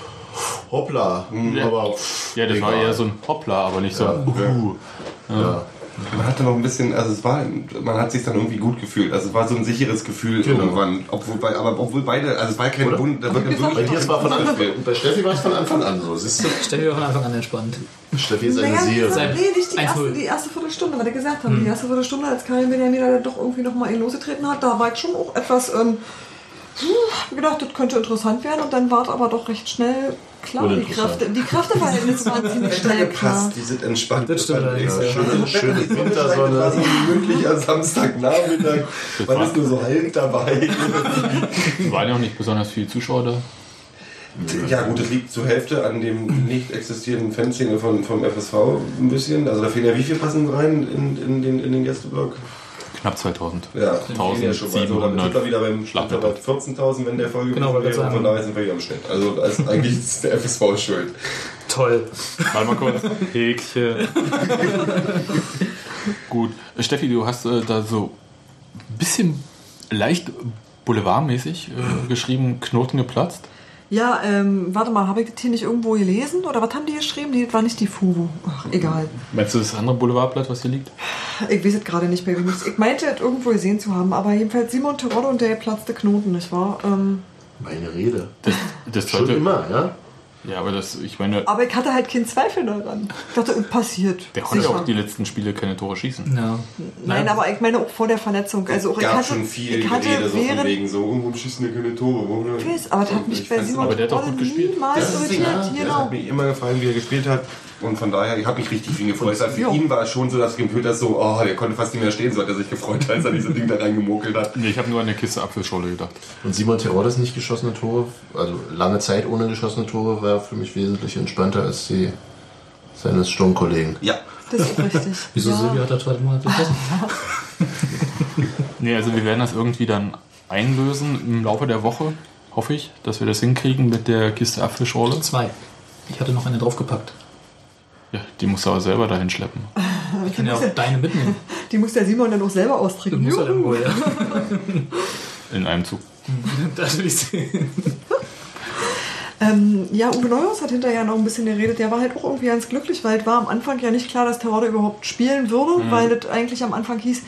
hoppla. Aber pff, Ja, das war egal. eher so ein Hoppla, aber nicht so ein Ja. Uhu. Ja. Man hatte noch ein bisschen, also es war, man hat sich dann irgendwie gut gefühlt. Also es war so ein sicheres Gefühl Genau. irgendwann. Obwohl, bei- aber obwohl beide, also es war kein? Wund, da war kein Bei dir war von Anfang, bei Steffi war es von Anfang an so, siehst du? Steffi war von Anfang an entspannt. Steffi ist eine Naja, Seele. Seit nee, nicht die 1-0. erste, die erste Viertelstunde, was er gesagt hat. Die erste Viertelstunde, als Karin Benjamin dann doch irgendwie nochmal ihn losgetreten hat, da war ich schon auch etwas, ähm, hab gedacht, das könnte interessant werden und dann war es aber doch recht schnell klar. Die. Kräfte, die Kräfteverhältnisse waren ziemlich schnell klar. Die sind entspannt. Das stimmt allerdings, ja. Schöne, schöne Wintersonne. Wintersonne. war so ein gemütlicher Samstagnachmittag. Man ist nur so halb dabei. Waren ja auch nicht besonders viele Zuschauer da. Ja gut, das liegt zur Hälfte an dem nicht existierenden Fanszene von, vom FSV ein bisschen. Also da fehlen ja wie viel passen rein in, in, den, in den Gästeblock? Knapp 2000. Ja, fehlen ja schon mal. Also, dann wieder beim Schlag bei 14.000, wenn der Folge Genau, wäre. Und von sagen. daher sind wir hier am Schnitt. Also ist eigentlich ist der FSV schuld. Toll. Warte mal kurz. Häkchen. Gut. Steffi, du hast äh, da so ein bisschen leicht boulevardmäßig äh, geschrieben, Knoten geplatzt. Ja, ähm, warte mal, habe ich das hier nicht irgendwo gelesen? Oder was haben die geschrieben? Die, das war nicht die Fugu. Ach, egal. Meinst du das andere Boulevardblatt, was hier liegt? Ich weiß es gerade nicht mehr. Ich meinte, es irgendwo gesehen zu haben. Aber jedenfalls Simon Terodde und der geplatzte Knoten, nicht wahr? Ähm, Meine Rede. Das, das Schon sollte, immer, ja? Ja, aber das, ich meine, aber ich hatte halt keinen Zweifel daran. Ich dachte, es passiert. der konnte Sicher. auch die letzten Spiele keine Tore schießen. Ja. Nein, aber ich meine auch vor der Verletzung. Also auch Es ich gab hatte, schon viel ich hatte Gerede so von während, wegen so, oh, warum schießen wir keine Tore? Warum Ich weiß, aber das hat mich Ich bei Simon aber der hat doch Terodde gut gespielt. niemals Das das irritiert. ja. Das Genau. hat mir immer gefallen, wie er gespielt hat. Und von daher, ich habe mich richtig für ihn gefreut. Also für Ja. ihn war es schon so, dass ich gefühlt habe, so, oh, der konnte fast nicht mehr stehen, so hat er sich gefreut, als er diese Ding da reingemokelt hat. Nee, ich habe nur an der Kiste Apfelschorle gedacht. Und Simon Teroddes nicht geschossene Tore, also lange Zeit ohne geschossene Tore, für mich wesentlich entspannter als die seines Sturmkollegen. Ja. Das ist richtig. Wieso ja. Silvia hat er zweiten Monat geschossen? Nee, also wir werden das irgendwie dann einlösen im Laufe der Woche, hoffe ich, dass wir das hinkriegen mit der Kiste Apfelschorle. Zwei. Ich hatte noch eine draufgepackt. Ja, die muss er aber selber dahin schleppen. Ich kann ja auch deine mitnehmen. Die muss der Simon dann auch selber austrinken. Muss er dann wohl, ja. In einem Zug. Das will ich sehen. Ähm, ja, Uwe Neuhaus hat hinterher noch ein bisschen geredet. Der war halt auch irgendwie ganz glücklich, weil es war am Anfang ja nicht klar, dass Terodde überhaupt spielen würde, Mhm. weil es eigentlich am Anfang hieß,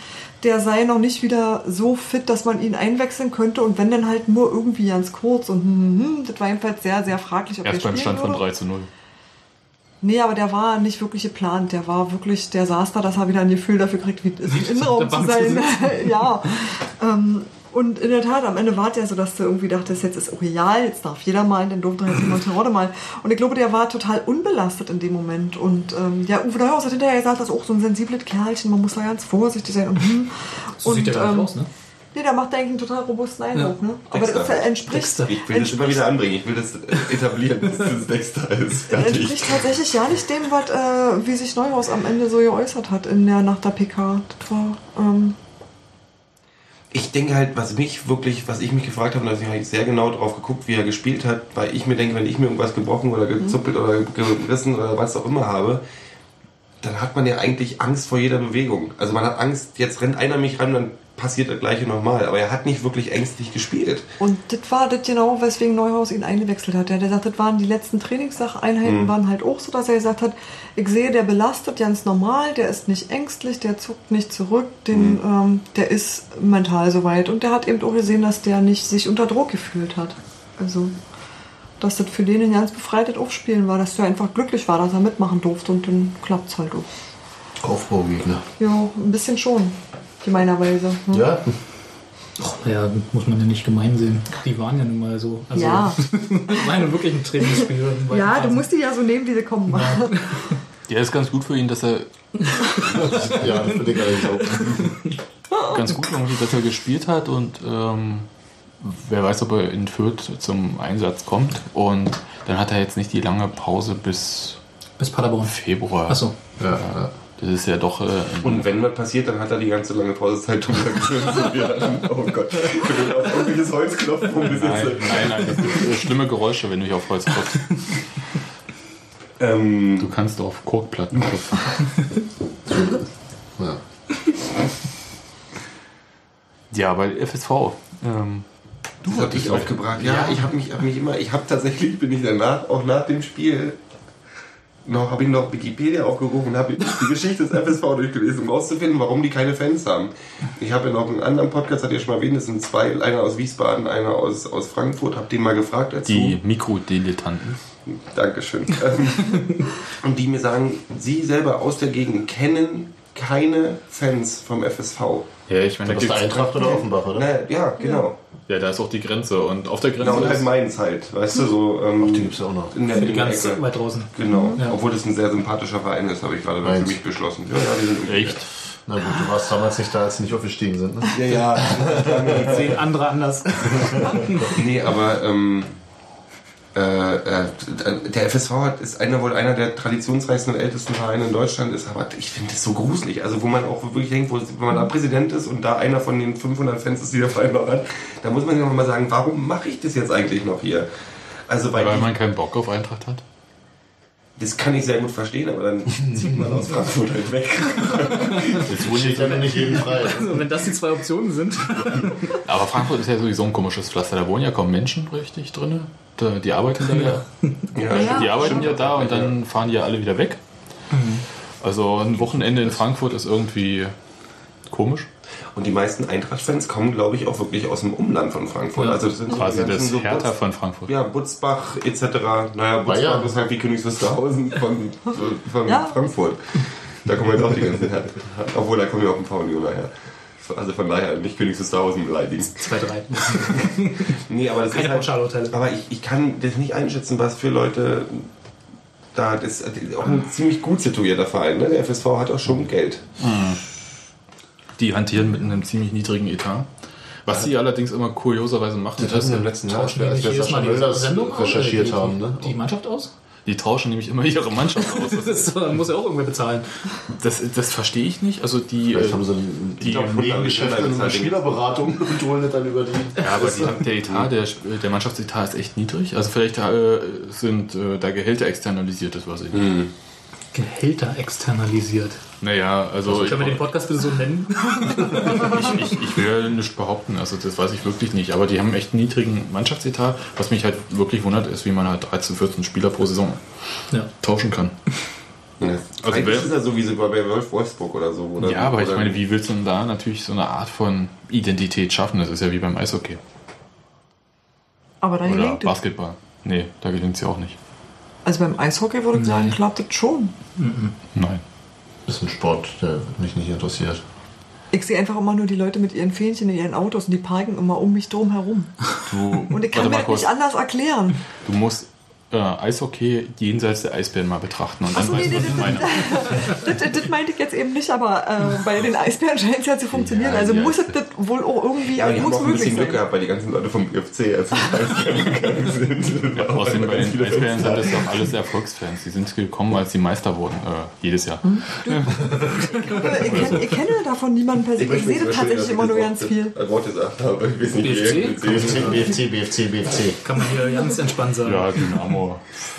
der sei noch nicht wieder so fit, dass man ihn einwechseln könnte und wenn dann halt nur irgendwie ganz kurz und hm, hm, hm, das war jedenfalls sehr, sehr fraglich, ob Erst er beim Stand von würde. 3 zu 0. Nee, aber der war nicht wirklich geplant. Der war wirklich, der saß da, dass er wieder ein Gefühl dafür kriegt, wie es im Innenraum zu sein. ja. Ähm, und in der Tat, am Ende war es ja so, dass du irgendwie dachtest, jetzt ist auch egal, jetzt darf jeder mal, dann durfte halt jemand Terodde mal. Und ich glaube, der war total unbelastet in dem Moment. Und ähm, ja, Uwe Neuhaus hat hinterher gesagt, das ist auch so ein sensibles Kerlchen, man muss da ganz vorsichtig sein. Und, hm. So und, sieht der gar ähm, aus, ne? Nee, der macht eigentlich einen total robusten Eindruck. Ne? Aber Dexter. das entspricht, Ich will das immer wieder anbringen. Ich will das etablieren, dass das Dexter ist. Das Fertig. entspricht tatsächlich ja nicht dem, was, äh, wie sich Neuhaus am Ende so geäußert hat in der nach der PK. Das war, ähm, Ich denke halt, was mich wirklich, was ich mich gefragt habe, und da habe ich sehr genau drauf geguckt, wie er gespielt hat, weil ich mir denke, wenn ich mir irgendwas gebrochen oder gezuppelt oder gerissen oder was auch immer habe, dann hat man ja eigentlich Angst vor jeder Bewegung. Also man hat Angst, jetzt rennt einer mich ran, dann passiert das gleiche nochmal. Aber er hat nicht wirklich ängstlich gespielt. und das war das genau, weswegen Neuhaus ihn eingewechselt hat. Der, der sagt, das waren die letzten Trainingseinheiten, Mhm. waren halt auch so, dass er gesagt hat, ich sehe, der belastet ganz normal, der ist nicht ängstlich, der zuckt nicht zurück, den, Mhm. ähm, der ist mental soweit. Und der hat eben auch gesehen, dass der nicht sich unter Druck gefühlt hat. Also, dass das für den ein ganz befreites Aufspielen war, dass der einfach glücklich war, dass er mitmachen durfte und dann klappt es halt auch. Aufbaugegner. Ja, ein bisschen schon, gemeinerweise. Hm? Ja, Naja, muss man ja nicht gemein sehen. Die waren ja nun mal so. Also, Ja. ich meine wirklich ein Trainingsspiel. Ja, du musst die ja so nehmen, wie sie kommen. Ja, ist ganz gut für ihn, dass er ja, das finde ich eigentlich auch. ganz gut irgendwie, dass er gespielt hat und ähm, wer weiß, ob er in Fürth zum Einsatz kommt. Und dann hat er jetzt nicht die lange Pause bis, bis Paderborn. Februar. Achso. Ja, ja. Das ist ja doch. Äh, Und wenn was passiert, dann hat er die ganze lange Pausezeit umgeführt. oh Gott. Können wir auf irgendwelches Holz klopfen, das nein, nein, nein, das gibt äh, schlimme Geräusche, wenn du hier auf Holz klopfst. Ähm, Du kannst auf Korkplatten klopfen. ja. Ja, bei FSV. Ähm, Du hast dich aufgebracht. Ja, ich habe mich, hab mich immer, ich habe tatsächlich, bin ich danach, auch nach dem Spiel, noch, habe ich noch Wikipedia aufgerufen und habe die Geschichte des FSV durchgelesen, um rauszufinden, warum die keine Fans haben. Ich habe ja noch einen anderen Podcast, hat ihr schon mal erwähnt, das sind zwei, einer aus Wiesbaden, einer aus, aus Frankfurt, habe den mal gefragt dazu. die Mikrodilettanten. Dankeschön. Und die mir sagen, sie selber aus der Gegend kennen keine Fans vom FSV. Ja, ich meine, Da gibt's Eintracht oder Offenbach, oder? Na, ja, genau. ja, da ist auch die Grenze. Und auf der Grenze Genau, und halt Mainz halt, weißt du, so. Ähm, Die gibt es ja auch noch. in der, Die in der ganz Ecke. weit draußen. Genau, Ja. obwohl das ein sehr sympathischer Verein ist, habe ich gerade für mich beschlossen. Ja, ja, die sind echt. Na gut, du warst damals nicht da, als sie nicht aufgestiegen sind. Ne? Ja, ja. Sehen andere anders. nee, aber ähm, äh, äh, der FSV hat, ist einer wohl einer der traditionsreichsten und ältesten Vereine in Deutschland ist, aber ich finde das so gruselig. Also wo man auch wirklich denkt, wo, wenn man da Präsident ist und da einer von den 500 Fans ist, die der Verein noch hat, da muss man sich noch mal sagen, warum mache ich das jetzt eigentlich noch hier? Also weil, Weil man keinen Bock auf Eintracht hat. Das kann ich sehr gut verstehen, aber dann zieht man aus Frankfurt halt weg. Jetzt steht ja nicht jedem frei. Also, wenn das die zwei Optionen sind. Aber Frankfurt ist ja sowieso ein komisches Pflaster. Da wohnen ja kaum Menschen richtig drin. Die arbeiten da ja. Ja, Die arbeiten ja da und dann fahren die ja alle wieder weg. Also ein Wochenende in Frankfurt ist irgendwie komisch. Und die meisten Eintracht-Fans kommen, glaube ich, auch wirklich aus dem Umland von Frankfurt. Ja, also das sind quasi das so Hertha Butz- von Frankfurt. Ja, Butzbach etc. Naja, Butzbach Bayern. ist halt wie Königs Wusterhausen von, von Ja. Frankfurt. Da kommen jetzt auch die ganzen Herren. Obwohl, da kommen ja auch ein paar Unioner her. Also von daher nicht Königs Wusterhausen beleidigen. Zwei, drei. Nee, aber das Keine ist halt. Aber ich, ich kann das nicht einschätzen, was für Leute da. Das ist auch ein ziemlich gut situierter Verein. Ne? Der FSV hat auch schon Geld. Die hantieren mit einem ziemlich niedrigen Etat. Was sie allerdings immer kurioserweise machen, Das ist, im letzten Jahr, als die wir, die aus, recherchiert die, haben. Ne? Die Mannschaft aus? die tauschen nämlich immer ihre Mannschaft aus. Das dann muss ja auch irgendwer bezahlen. Das, das verstehe ich nicht. Also die, Vielleicht äh, haben sie ein die Nebengeschäft in einer Spielerberatung und holen das dann über die. Ja, aber die, der Etat, der, der Mannschaftsetat ist echt niedrig. Also vielleicht äh, sind äh, da Gehälter externalisiert, das weiß ich nicht. Gehälter externalisiert. Naja, also ich, Können wir den Podcast bitte so nennen? ich, ich, ich will ja nicht behaupten, also das weiß ich wirklich nicht. Aber die haben echt einen niedrigen Mannschaftsetat. Was mich halt wirklich wundert, ist, wie man halt 13, 14 Spieler pro Saison Ja. tauschen kann. Ja. Also Eigentlich wer- ist das so wie sogar bei Wolf Wolfsburg oder so. Oder ja, aber ich meine, wie willst du denn da natürlich so eine Art von Identität schaffen? Das ist ja wie beim Eishockey. Aber da Oder gelingt es. Basketball. Nee, da gelingt es ja auch nicht. Also beim Eishockey würde ich sagen, klappt das schon. Nein. ist ein Sport, der mich nicht interessiert. Ich sehe einfach immer nur die Leute mit ihren Fähnchen in ihren Autos und die parken immer um mich drum herum. Du, Und ich kann mir das nicht anders erklären. Du musst äh, Eishockey jenseits der Eisbären mal betrachten und dann nee, weißt du, nee, was ich meine. das, das, das meinte ich jetzt eben nicht, aber äh, bei den Eisbären scheint es ja zu funktionieren. Ja, also die muss es das wohl auch irgendwie Ja, muss auch ein bisschen Glück gehabt, weil die ganzen Leute vom UFC, als sie gegangen sind. waren Außerdem bei den Eisbären sind das doch alles Erfolgsfans. Die sind gekommen, als sie Meister wurden, äh, jedes Jahr. Ich, kenn, ich kenne davon niemanden persönlich. Ich, sehe das tatsächlich immer nur ganz viel. Wort gesagt habe, ich weiß nicht, BFC? BFC, BFC, BFC. Kann man hier ganz entspannt sagen. Ja, Dynamo.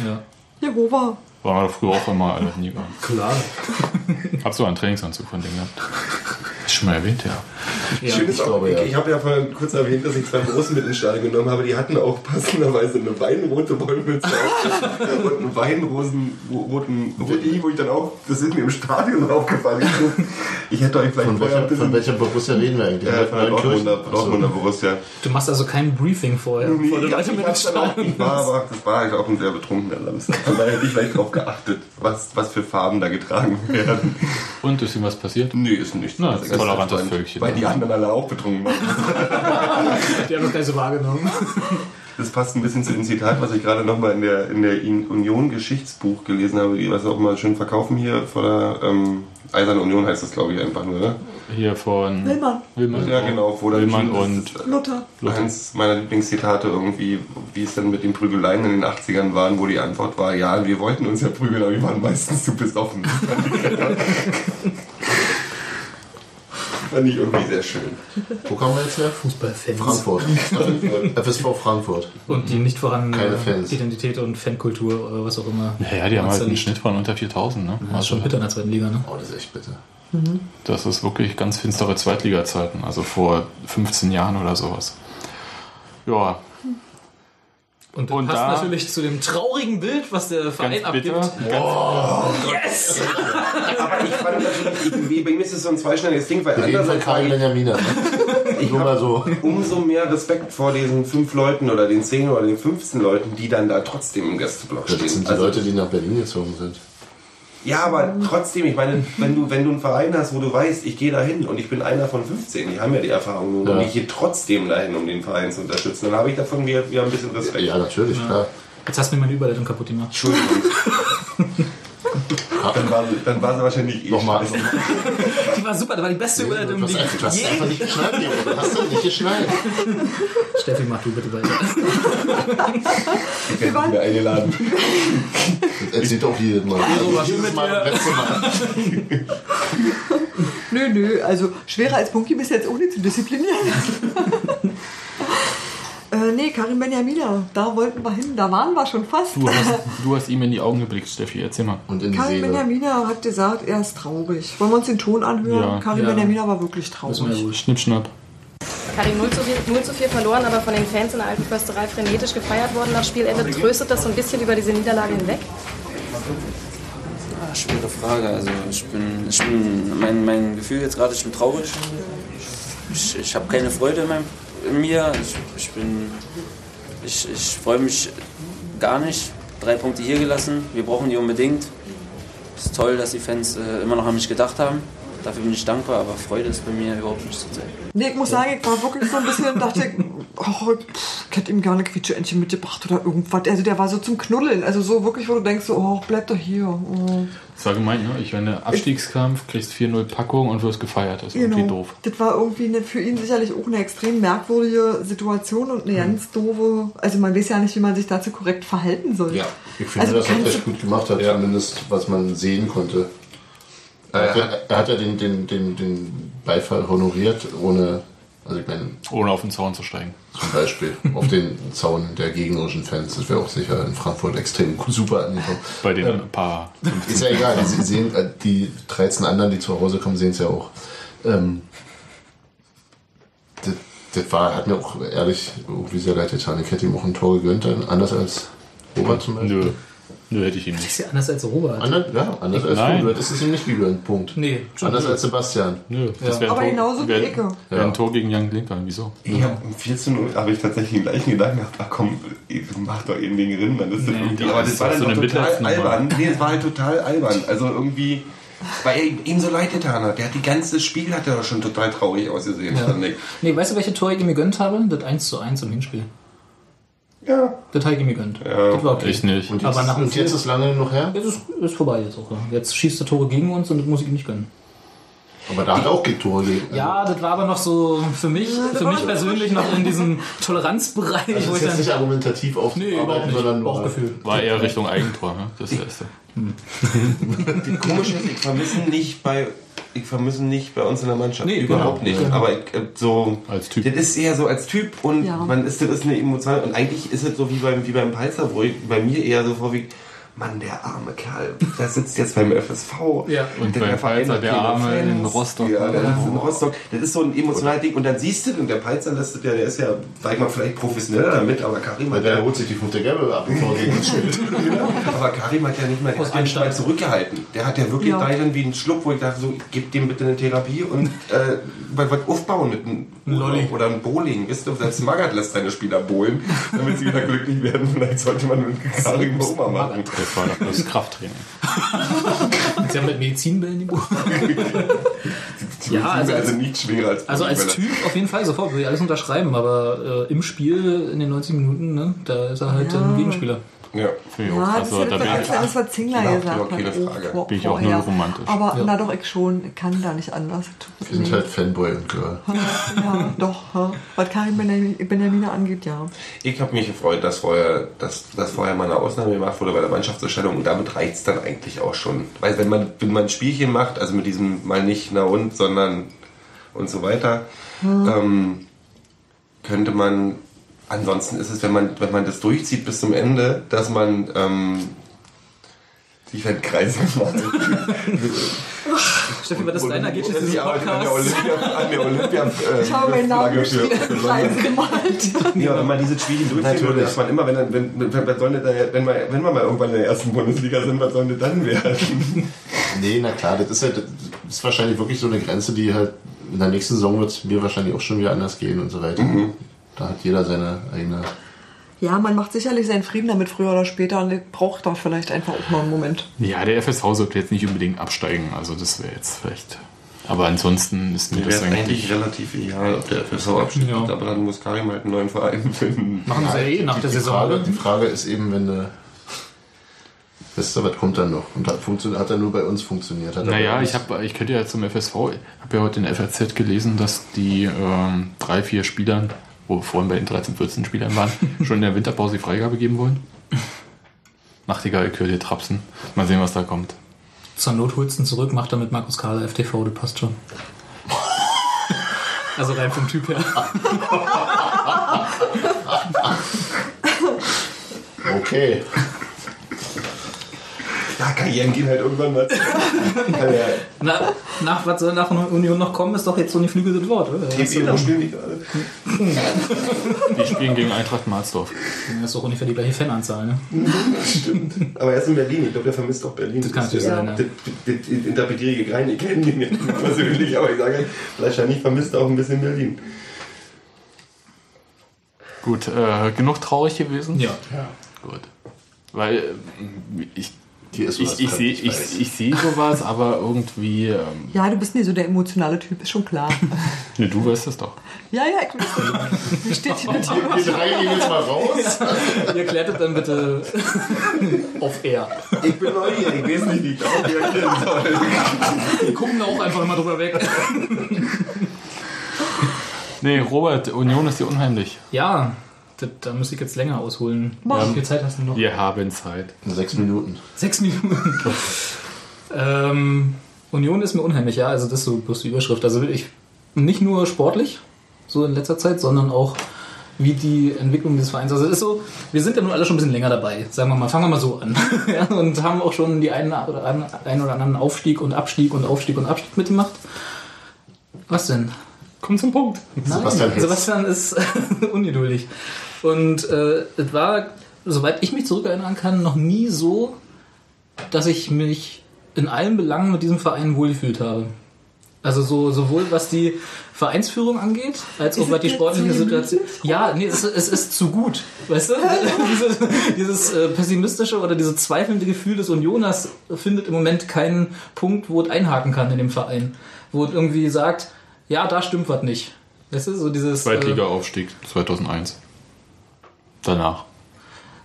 Ja. Jehova. Waren wir früher auch immer alle nie. Klar. Hab so einen Trainingsanzug von denen gehabt. Ist schon mal erwähnt, ja. Ja, Schön ist ich auch, glaube, ich, ja. ich habe ja vorhin kurz erwähnt, dass ich zwei Großen mit ins Stadion genommen habe. Die hatten auch passenderweise eine weinrote Wollmütze auf und einen weinroten roten Hoodie, wo ich dann auch, das ist mir im Stadion aufgefallen. Ich, ich hätte euch vielleicht Von vorher ein welcher, von bisschen... welcher Borussia reden wir eigentlich? Äh, von? Dortmunder, Dortmunder Borussia. Du machst also kein Briefing vorher, bevor du ich, Leute ich, mit ich war aber, das war halt auch ein sehr betrunkener Samstag. Von daher hätte ich vielleicht drauf geachtet, was, was für Farben da getragen werden. Und ist ihm was passiert? Nee, ist nichts. Na, Das tolerantes Völkchen. Weil die anderen alle auch betrunken waren. Die haben das gleich so wahrgenommen. Das passt ein bisschen zu dem Zitat, was ich gerade nochmal in der, in der Union-Geschichtsbuch gelesen habe, die was auch mal schön verkaufen hier vor der ähm, Eiserne Union heißt das, glaube ich, einfach nur, ne? Hier von Willmann. Willmann. Ja, genau. Wo dann Willmann und Luther. Eins meiner Lieblingszitate irgendwie, wie es dann mit den Prügeleien in den 80ern waren, wo die Antwort war, ja, wir wollten uns ja prügeln, aber wir waren meistens zu besoffen. Fand ich irgendwie sehr schön. Wo kommen wir jetzt her? Fußballfans. Frankfurt. FSV Frankfurt. Und die nicht vorhandene. Identität und Fankultur oder was auch immer. Naja, die haben halt einen. Schnitt von unter 4000, ne? Das ist schon bitter in der zweiten Liga, ne? Oh, das ist echt bitter. Das ist wirklich ganz finstere Zweitliga-Zeiten, also vor 15 Jahren oder sowas. Ja, Und das Und passt da- natürlich zu dem traurigen Bild, was der Verein ganz bitter. abgibt. Ganz, Yes! Aber ich fand natürlich, ich, bei mir ist es so ein zweischneidiges Ding, weil andererseits Karl Benjamina. ich Nur mal habe so. umso mehr Respekt vor diesen fünf Leuten oder den zehn oder den 15 Leuten, die dann da trotzdem im Gästeblock Das stehen. sind die Also- Leute, die nach Berlin gezogen sind. Ja, aber trotzdem, ich meine, wenn du, wenn du einen Verein hast, wo du weißt, ich gehe dahin und ich bin einer von 15, die haben ja die Erfahrung nun, und Ja. ich gehe trotzdem dahin, um den Verein zu unterstützen, dann habe ich davon wieder, wieder ein bisschen Respekt. Ja, natürlich, klar. Jetzt hast du mir meine Überleitung kaputt gemacht. Entschuldigung. dann, war, sie- dann war sie wahrscheinlich eh Nochmal. war super, das war die beste Du Überleitung, die hast einfach nicht geschnallt. Du hast doch nicht geschnallt. Steffi, mach du bitte weiter. Ich hätte mir eingeladen. Das erzählt auch jedes Mal. Also schön jedes mit Mal, dir. letzte Mal. Nö, nö, also schwerer als Punky bis jetzt ohne zu disziplinieren. Äh, nee, Karim Benjamina, da wollten wir hin, da waren wir schon fast. du, hast, du hast ihm in die Augen geblickt, Steffi, erzähl mal. Und in die Karim Seele. Benjamina hat gesagt, er ist traurig. Wollen wir uns den Ton anhören? Ja. Karim Ja. Benjamina war wirklich wir ja traurig. wohl. Schnipp, schnapp. Karim 0 zu, 4, 0 zu 4 verloren, aber von den Fans in der alten Försterei frenetisch gefeiert worden nach Spielende. Tröstet das so ein bisschen über diese Niederlage hinweg? Ah, schwere Frage. Also ich bin, ich bin mein, mein Gefühl jetzt gerade, ich bin traurig. Ich, ich habe keine Freude in, meinem, in mir. Ich, ich bin, ich, ich freue mich gar nicht. Drei Punkte hier gelassen. Wir brauchen die unbedingt. Es ist toll, dass die Fans äh, immer noch an mich gedacht haben. Dafür bin ich dankbar, aber Freude ist bei mir überhaupt nicht zu sehen. Nee, ich muss sagen, ich war wirklich so ein bisschen, dachte ich, oh, pff, ich hätte ihm gerne Quietscheentchen mitgebracht oder irgendwas. Also der war so zum Knuddeln. Also so wirklich, wo du denkst, so, oh, bleib doch hier. Oh. Das war gemein, ne? Ich meine, Abstiegskampf, kriegst 4-0 Packung und wirst gefeiert. Das ist irgendwie Genau. doof. Das war irgendwie eine, für ihn sicherlich auch eine extrem merkwürdige Situation und eine ganz doofe. Also man weiß ja nicht, wie man sich dazu korrekt verhalten soll. Ja, ich finde, Also dass er das du- echt gut gemacht hat, zumindest was man sehen konnte. Er hat, ja- er hat ja den, den, den, den Beifall honoriert, ohne. Also ich meine, Ohne auf den Zaun zu steigen. zum Beispiel auf den Zaun der gegnerischen Fans. Das wäre auch sicher in Frankfurt extrem super angekommen. Bei den Ähm, paar. Ist ja egal, die sehen, äh, die 13 anderen, die zu Hause kommen, sehen es ja auch. Ähm, das, das war, hat mir auch ehrlich irgendwie sehr leid getan. Ich hätte ihm auch ein Tor gegönnt, anders als Robert zum Beispiel. Nö. Nö, hätte ich ihn Das nicht. ist ja anders als Robert. Anders, ja, anders als Nein. du. Du hättest es ihm nicht gegönnt, Punkt. Nee, schon Anders nicht. als Sebastian. Nö, das wäre Aber ein, genauso Tor, wie Ecke. wär ein Tor gegen Jan Linker. Wieso? Ich habe um 4 zu 0 habe ich tatsächlich den gleichen Gedanken gehabt, ach komm, ihr macht doch eben den ist das irgendwie. das Aber das ist war dann so doch total albern. Nee, das war halt total albern. Also irgendwie, weil er ihm so leid getan hat. Der hat die ganze Spiel hat er doch schon total traurig ausgesehen. Ja. ich. Nee, weißt du, welche Tore ich ihm gegönnt habe? Das 1 zu 1 im Hinspiel. Ja. Das habe ich ihm gegönnt. Ja. Das war okay. Ich nicht. Und jetzt, Aber nach dem und jetzt ist lange noch her? Jetzt ist, ist vorbei jetzt auch. Ja. Jetzt schießt er Tore gegen uns und das muss ich ihm nicht gönnen. Aber da hat er auch Tore gegeben. Ja, das war aber noch so für mich, für mich persönlich noch in diesem Toleranzbereich, Also wo das ich ist jetzt dann. nicht argumentativ Nee, überhaupt nicht. sondern nur Bauchgefühl. War eher Richtung Eigentor, ne? Das erste. Die komische ist, ich vermisse nicht bei. Ich vermisse nicht bei uns in der Mannschaft. Nee, Überhaupt genau. nicht. Genau. Aber ich, äh, so. Als Typ. Das ist eher so als Typ und Ja. man ist, das ist eine Emotion. Und eigentlich ist es so wie beim, wie beim Palzer, wo ich bei mir eher so vorwiegend, Mann, der arme Kerl, der sitzt jetzt beim FSV. Ja. Und der beim Verein Palzer, hat der Arme in Fans. Rostock. Ja, der sitzt in Rostock. Das ist so ein emotionales Ding. Und dann siehst du, und der Palzer lässt das ja, der ist ja, sag ich mal, vielleicht professioneller damit, aber Karim hat der ja, holt sich die fünfte Gelbe ab, bevor er gegen uns spielt. aber Karim hat ja nicht mal, der nicht mal Anstand. zurückgehalten. Der hat ja wirklich Ja. da dann wie ein Schluck, wo ich dachte, so, gib dem bitte eine Therapie und äh, was aufbauen mit einem Lolli. oder ein Bowling. Wisst ihr, selbst Magath lässt seine Spieler bowlen, damit sie wieder glücklich werden. Vielleicht sollte man mit Karim mal auch mal machen. Das war doch das Krafttraining. Sie haben mit Medizinbällen die Buch. Ja, also als- sind nicht schwerer als Also als. Typ auf jeden Fall sofort, würde ich alles unterschreiben, aber äh, im Spiel in den 90 Minuten, ne, da ist er halt Ja. ein Gegenspieler. Ja. Ich Ja, das Also, ist da ja bin das, ich, alles, was Zingler Ja, gesagt okay, hat. keine oh, Frage. vor- Bin ich auch vorher. null romantisch. Aber Ja. na doch, ich schon, kann da nicht anders. Tut Wir sind halt Fanboy und Girl. Ja, doch. Was Karin Benjamin- Benjamina angeht, ja. Ich habe mich gefreut, dass vorher, dass, dass vorher mal eine Ausnahme gemacht wurde bei der Mannschaftsausstellung und damit reicht es dann eigentlich auch schon. Weil wenn man, wenn man ein Spielchen macht, also mit diesem mal nicht na und, sondern und so weiter, ähm, könnte man, ansonsten ist es, wenn man, wenn man das durchzieht bis zum Ende, dass man ähm, die Kreise macht. Steffi, was ist dein Ergebnis Und dieses ich arbeite an der? Olympia, an der Olympia äh, Ich habe meinen Namen Kreise gemalt. Ja, wenn man diese Spiele durchzieht, Natürlich. dass man immer, wenn, dann- wenn, wenn, wenn, soll denn da, wenn, wir, wenn wir mal irgendwann in der ersten Bundesliga sind, was soll denn dann werden? Nee, na klar, das ist halt, das ist wahrscheinlich wirklich so eine Grenze, die halt in der nächsten Saison wird es mir wahrscheinlich auch schon wieder anders gehen und so weiter. Da hat jeder seine eigene. Ja, man macht sicherlich seinen Frieden damit früher oder später und braucht da vielleicht einfach auch mal einen Moment. ja, der FSV sollte jetzt nicht unbedingt absteigen. Also, das wäre jetzt vielleicht. Aber ansonsten ist mir das eigentlich eigentlich. relativ egal, ob der FSV absteigt, Ja. aber dann muss Karim halt einen neuen Verein finden. Machen sie ja eh nach der Saison. Frage, die Frage ist eben, wenn du. Weißt du, was kommt dann noch? Und hat, hat er nur bei uns funktioniert? Er Naja, uns- ich, hab, ich könnte ja zum FSV, ich habe ja heute in der FRZ gelesen, dass die ähm, drei, vier Spielern, wo wir vorhin bei den 13, 14 Spielern waren, schon in der Winterpause die Freigabe geben wollen. Nachtigall, ich höre dir Trapsen. Mal sehen, was da kommt. Zur Not holst du ihn zurück, macht er mit Markus Kahler FTV, das passt schon. Also rein vom Typ her. Okay. Ja, Karrieren gehen halt irgendwann mal. Ja, Na, nach, was soll nach Union noch kommen, ist doch jetzt so ein geflügeltes Wort, oder? So, spielen die gerade. Die spielen gegen Eintracht Marsdorf. das ist doch ungefähr die gleiche Fananzahl, ne? Stimmt. Aber er ist in Berlin. Ich glaube, der vermisst auch Berlin. Das kann natürlich sein, ja. Das, das, das interpretiere ich rein. Ich kenne ihn nicht persönlich, aber ich sage, wahrscheinlich vermisst er auch ein bisschen Berlin. Gut, äh, genug traurig gewesen? Ja. Gut. Weil ich, ich, ich sehe ich ich, seh sowas, aber irgendwie. Ähm, Ja, du bist nie so der emotionale Typ, ist schon klar. ne, du weißt es doch. ja, ja, ich weiß. Wie steht hier mit dir? Wir drei gehen jetzt mal raus. Ihr klärt das dann bitte auf Air. Ich bin neugierig. Ich weiß nicht, wie ich reagieren soll. Wir gucken da auch einfach mal drüber weg. Nee, Robert, Union ist dir unheimlich. Ja, das, da muss ich jetzt länger ausholen. Mach. Wie viel Zeit hast du noch? Wir haben Zeit. Sechs Minuten. Sechs Minuten. ähm, Union ist mir unheimlich, ja. Also das ist so bloß die Überschrift. Also ich nicht nur sportlich, so in letzter Zeit, sondern auch wie die Entwicklung des Vereins. Also es ist so, wir sind ja nun alle schon ein bisschen länger dabei, sagen wir mal, fangen wir mal so an. ja, und haben auch schon die einen oder, einen, einen oder anderen Aufstieg und Abstieg und Aufstieg und Abstieg mitgemacht. Was denn? Komm zum Punkt. Nein, Sebastian Sebastian, ist ungeduldig. Und äh, es war, soweit ich mich zurückerinnern kann, noch nie so, dass ich mich in allen Belangen mit diesem Verein wohlgefühlt habe. Also so, sowohl was die Vereinsführung angeht, als auch was die sportliche Situation. Ja, nee, es, es ist zu gut. Weißt du? dieses dieses äh, pessimistische oder dieses zweifelnde Gefühl des Unioners findet im Moment keinen Punkt, wo es einhaken kann in dem Verein. Wo es irgendwie sagt, ja, da stimmt was nicht. Weißt du, so dieses. äh, Zweitliga-Aufstieg 2001. Danach.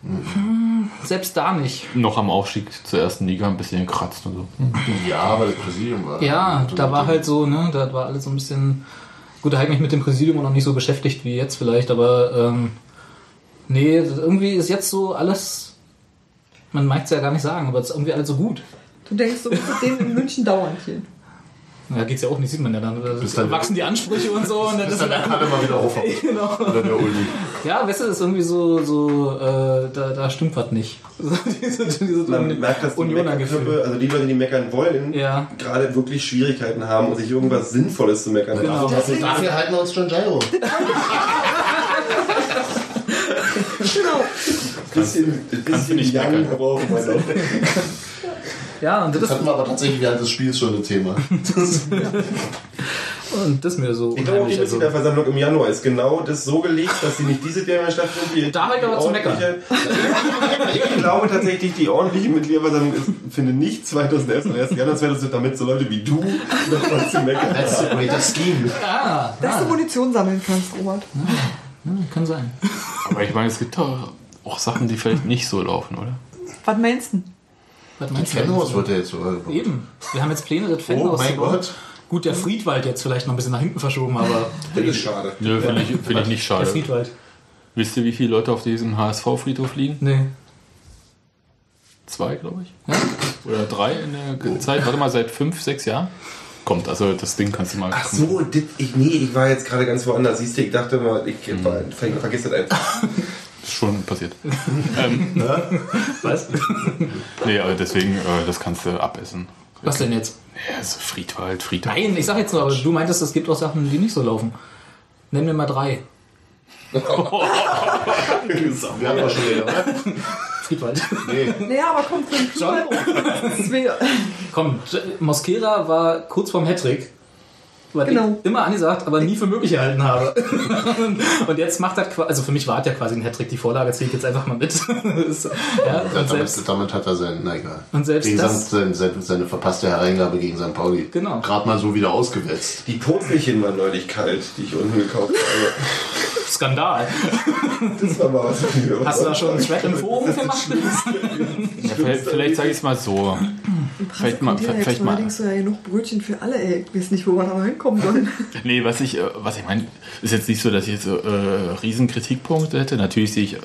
Hm, selbst da nicht. Noch am Aufstieg zur ersten Liga ein bisschen gekratzt und so. Ja, aber das Präsidium war. Ja, da war halt so, ne, da war alles so ein bisschen. Gut, da habe ich mich mit dem Präsidium auch noch nicht so beschäftigt wie jetzt vielleicht, aber ähm, nee, irgendwie ist jetzt so alles. Man mag es ja gar nicht sagen, aber es ist irgendwie alles so gut. Du denkst, du musst den in München dauernd hier. Ja, geht's ja auch nicht, sieht man ja dann. Da dann- wachsen die Ansprüche und so. Und dann Bis ist dann der Kalle mal wieder aufwacht. genau. Oder der Uli. Ja, weißt du, das ist irgendwie so, so äh, da, da stimmt was nicht. Diese, diese Man merkt, dass die. Meckerköpfe, also die Leute, die meckern wollen, Ja. gerade wirklich Schwierigkeiten haben und sich irgendwas Sinnvolles zu meckern. Genau. Also, Dafür, dafür halten wir uns John Gyro. Genau. bisschen, ein bisschen nicht Young brauchen wir noch. Ja, und das, Das hatten wir aber tatsächlich während des Spiels schon ein Thema. und das ist mir so Ich glaube, auch die. Also, Mitgliederversammlung im Januar ist genau das so gelegt, dass sie nicht dieses Jahr mehr stattfindet. Da ich aber zu meckern. Ich glaube tatsächlich, die ordentliche Mitgliederversammlung ist, findet nicht 2011, sondern erst Januar 2012, damit so Leute wie du noch was zu meckern That's the haben. greatest scheme. ah, Dass du Munition sammeln kannst, Robert. ja, kann sein. Aber ich meine, es gibt doch auch Sachen, die vielleicht nicht so laufen, oder? Was meinst du? Was meinst du? Fanhaus wird ja jetzt sogar gebaut. Eben. Wir haben jetzt Pläne, das Oh Fanhaus mein zu bauen. Gott. Gut, der Friedwald jetzt vielleicht noch ein bisschen nach hinten verschoben, aber Das ist schade. Nö, finde ich, find ich nicht der schade. Friedwald. Wisst ihr, wie viele Leute auf diesem HSV-Friedhof liegen? Nee. Zwei, glaube ich. Oder drei in der Zeit. Warte mal, seit fünf, sechs Jahren? Kommt, also das Ding kannst du mal. Ach so, dit, ich, nee, ich war jetzt gerade ganz woanders. Siehst du, ich dachte mal, ich war, ver, vergiss das einfach. Ist schon passiert. ähm, Was? nee, aber deswegen, äh, das kannst du abessen. Was denn jetzt? Ja, so Friedwald, Friedhof. Nein, ich sag jetzt nur, aber du meintest, es gibt auch Sachen, die nicht so laufen. Nenn mir mal drei. Wir haben doch schon wieder, oder? Friedwald. Nee. Naja, aber komm, für den. Deswegen- Komm, J- Mosquera war kurz vorm Hattrick. Was Genau. ich immer angesagt, aber nie für möglich gehalten habe. und jetzt macht er quasi, also für mich war es ja quasi ein Hattrick, die Vorlage zählt jetzt einfach mal mit. Ja, und, damit, selbst, damit hat er sein, na egal. und selbst Gegen das, seine, seine, seine verpasste Hereingabe gegen St. Pauli. Genau. Gerade mal so wieder ausgewetzt. Die Purzelchen waren neulich kalt, die ich unten gekauft habe. Skandal. Das war mal was. Hast du da schon einen Thread im Forum gemacht? Ja, vielleicht vielleicht sage ich es mal so. Vielleicht mal, vielleicht mal. allerdings so ja genug Brötchen für alle, ey. Ich weiß nicht, wo wir da hinkommen sollen. Nee, was ich, äh, was ich meine, ist jetzt nicht so, dass ich jetzt äh, riesen Kritikpunkte hätte. Natürlich sehe ich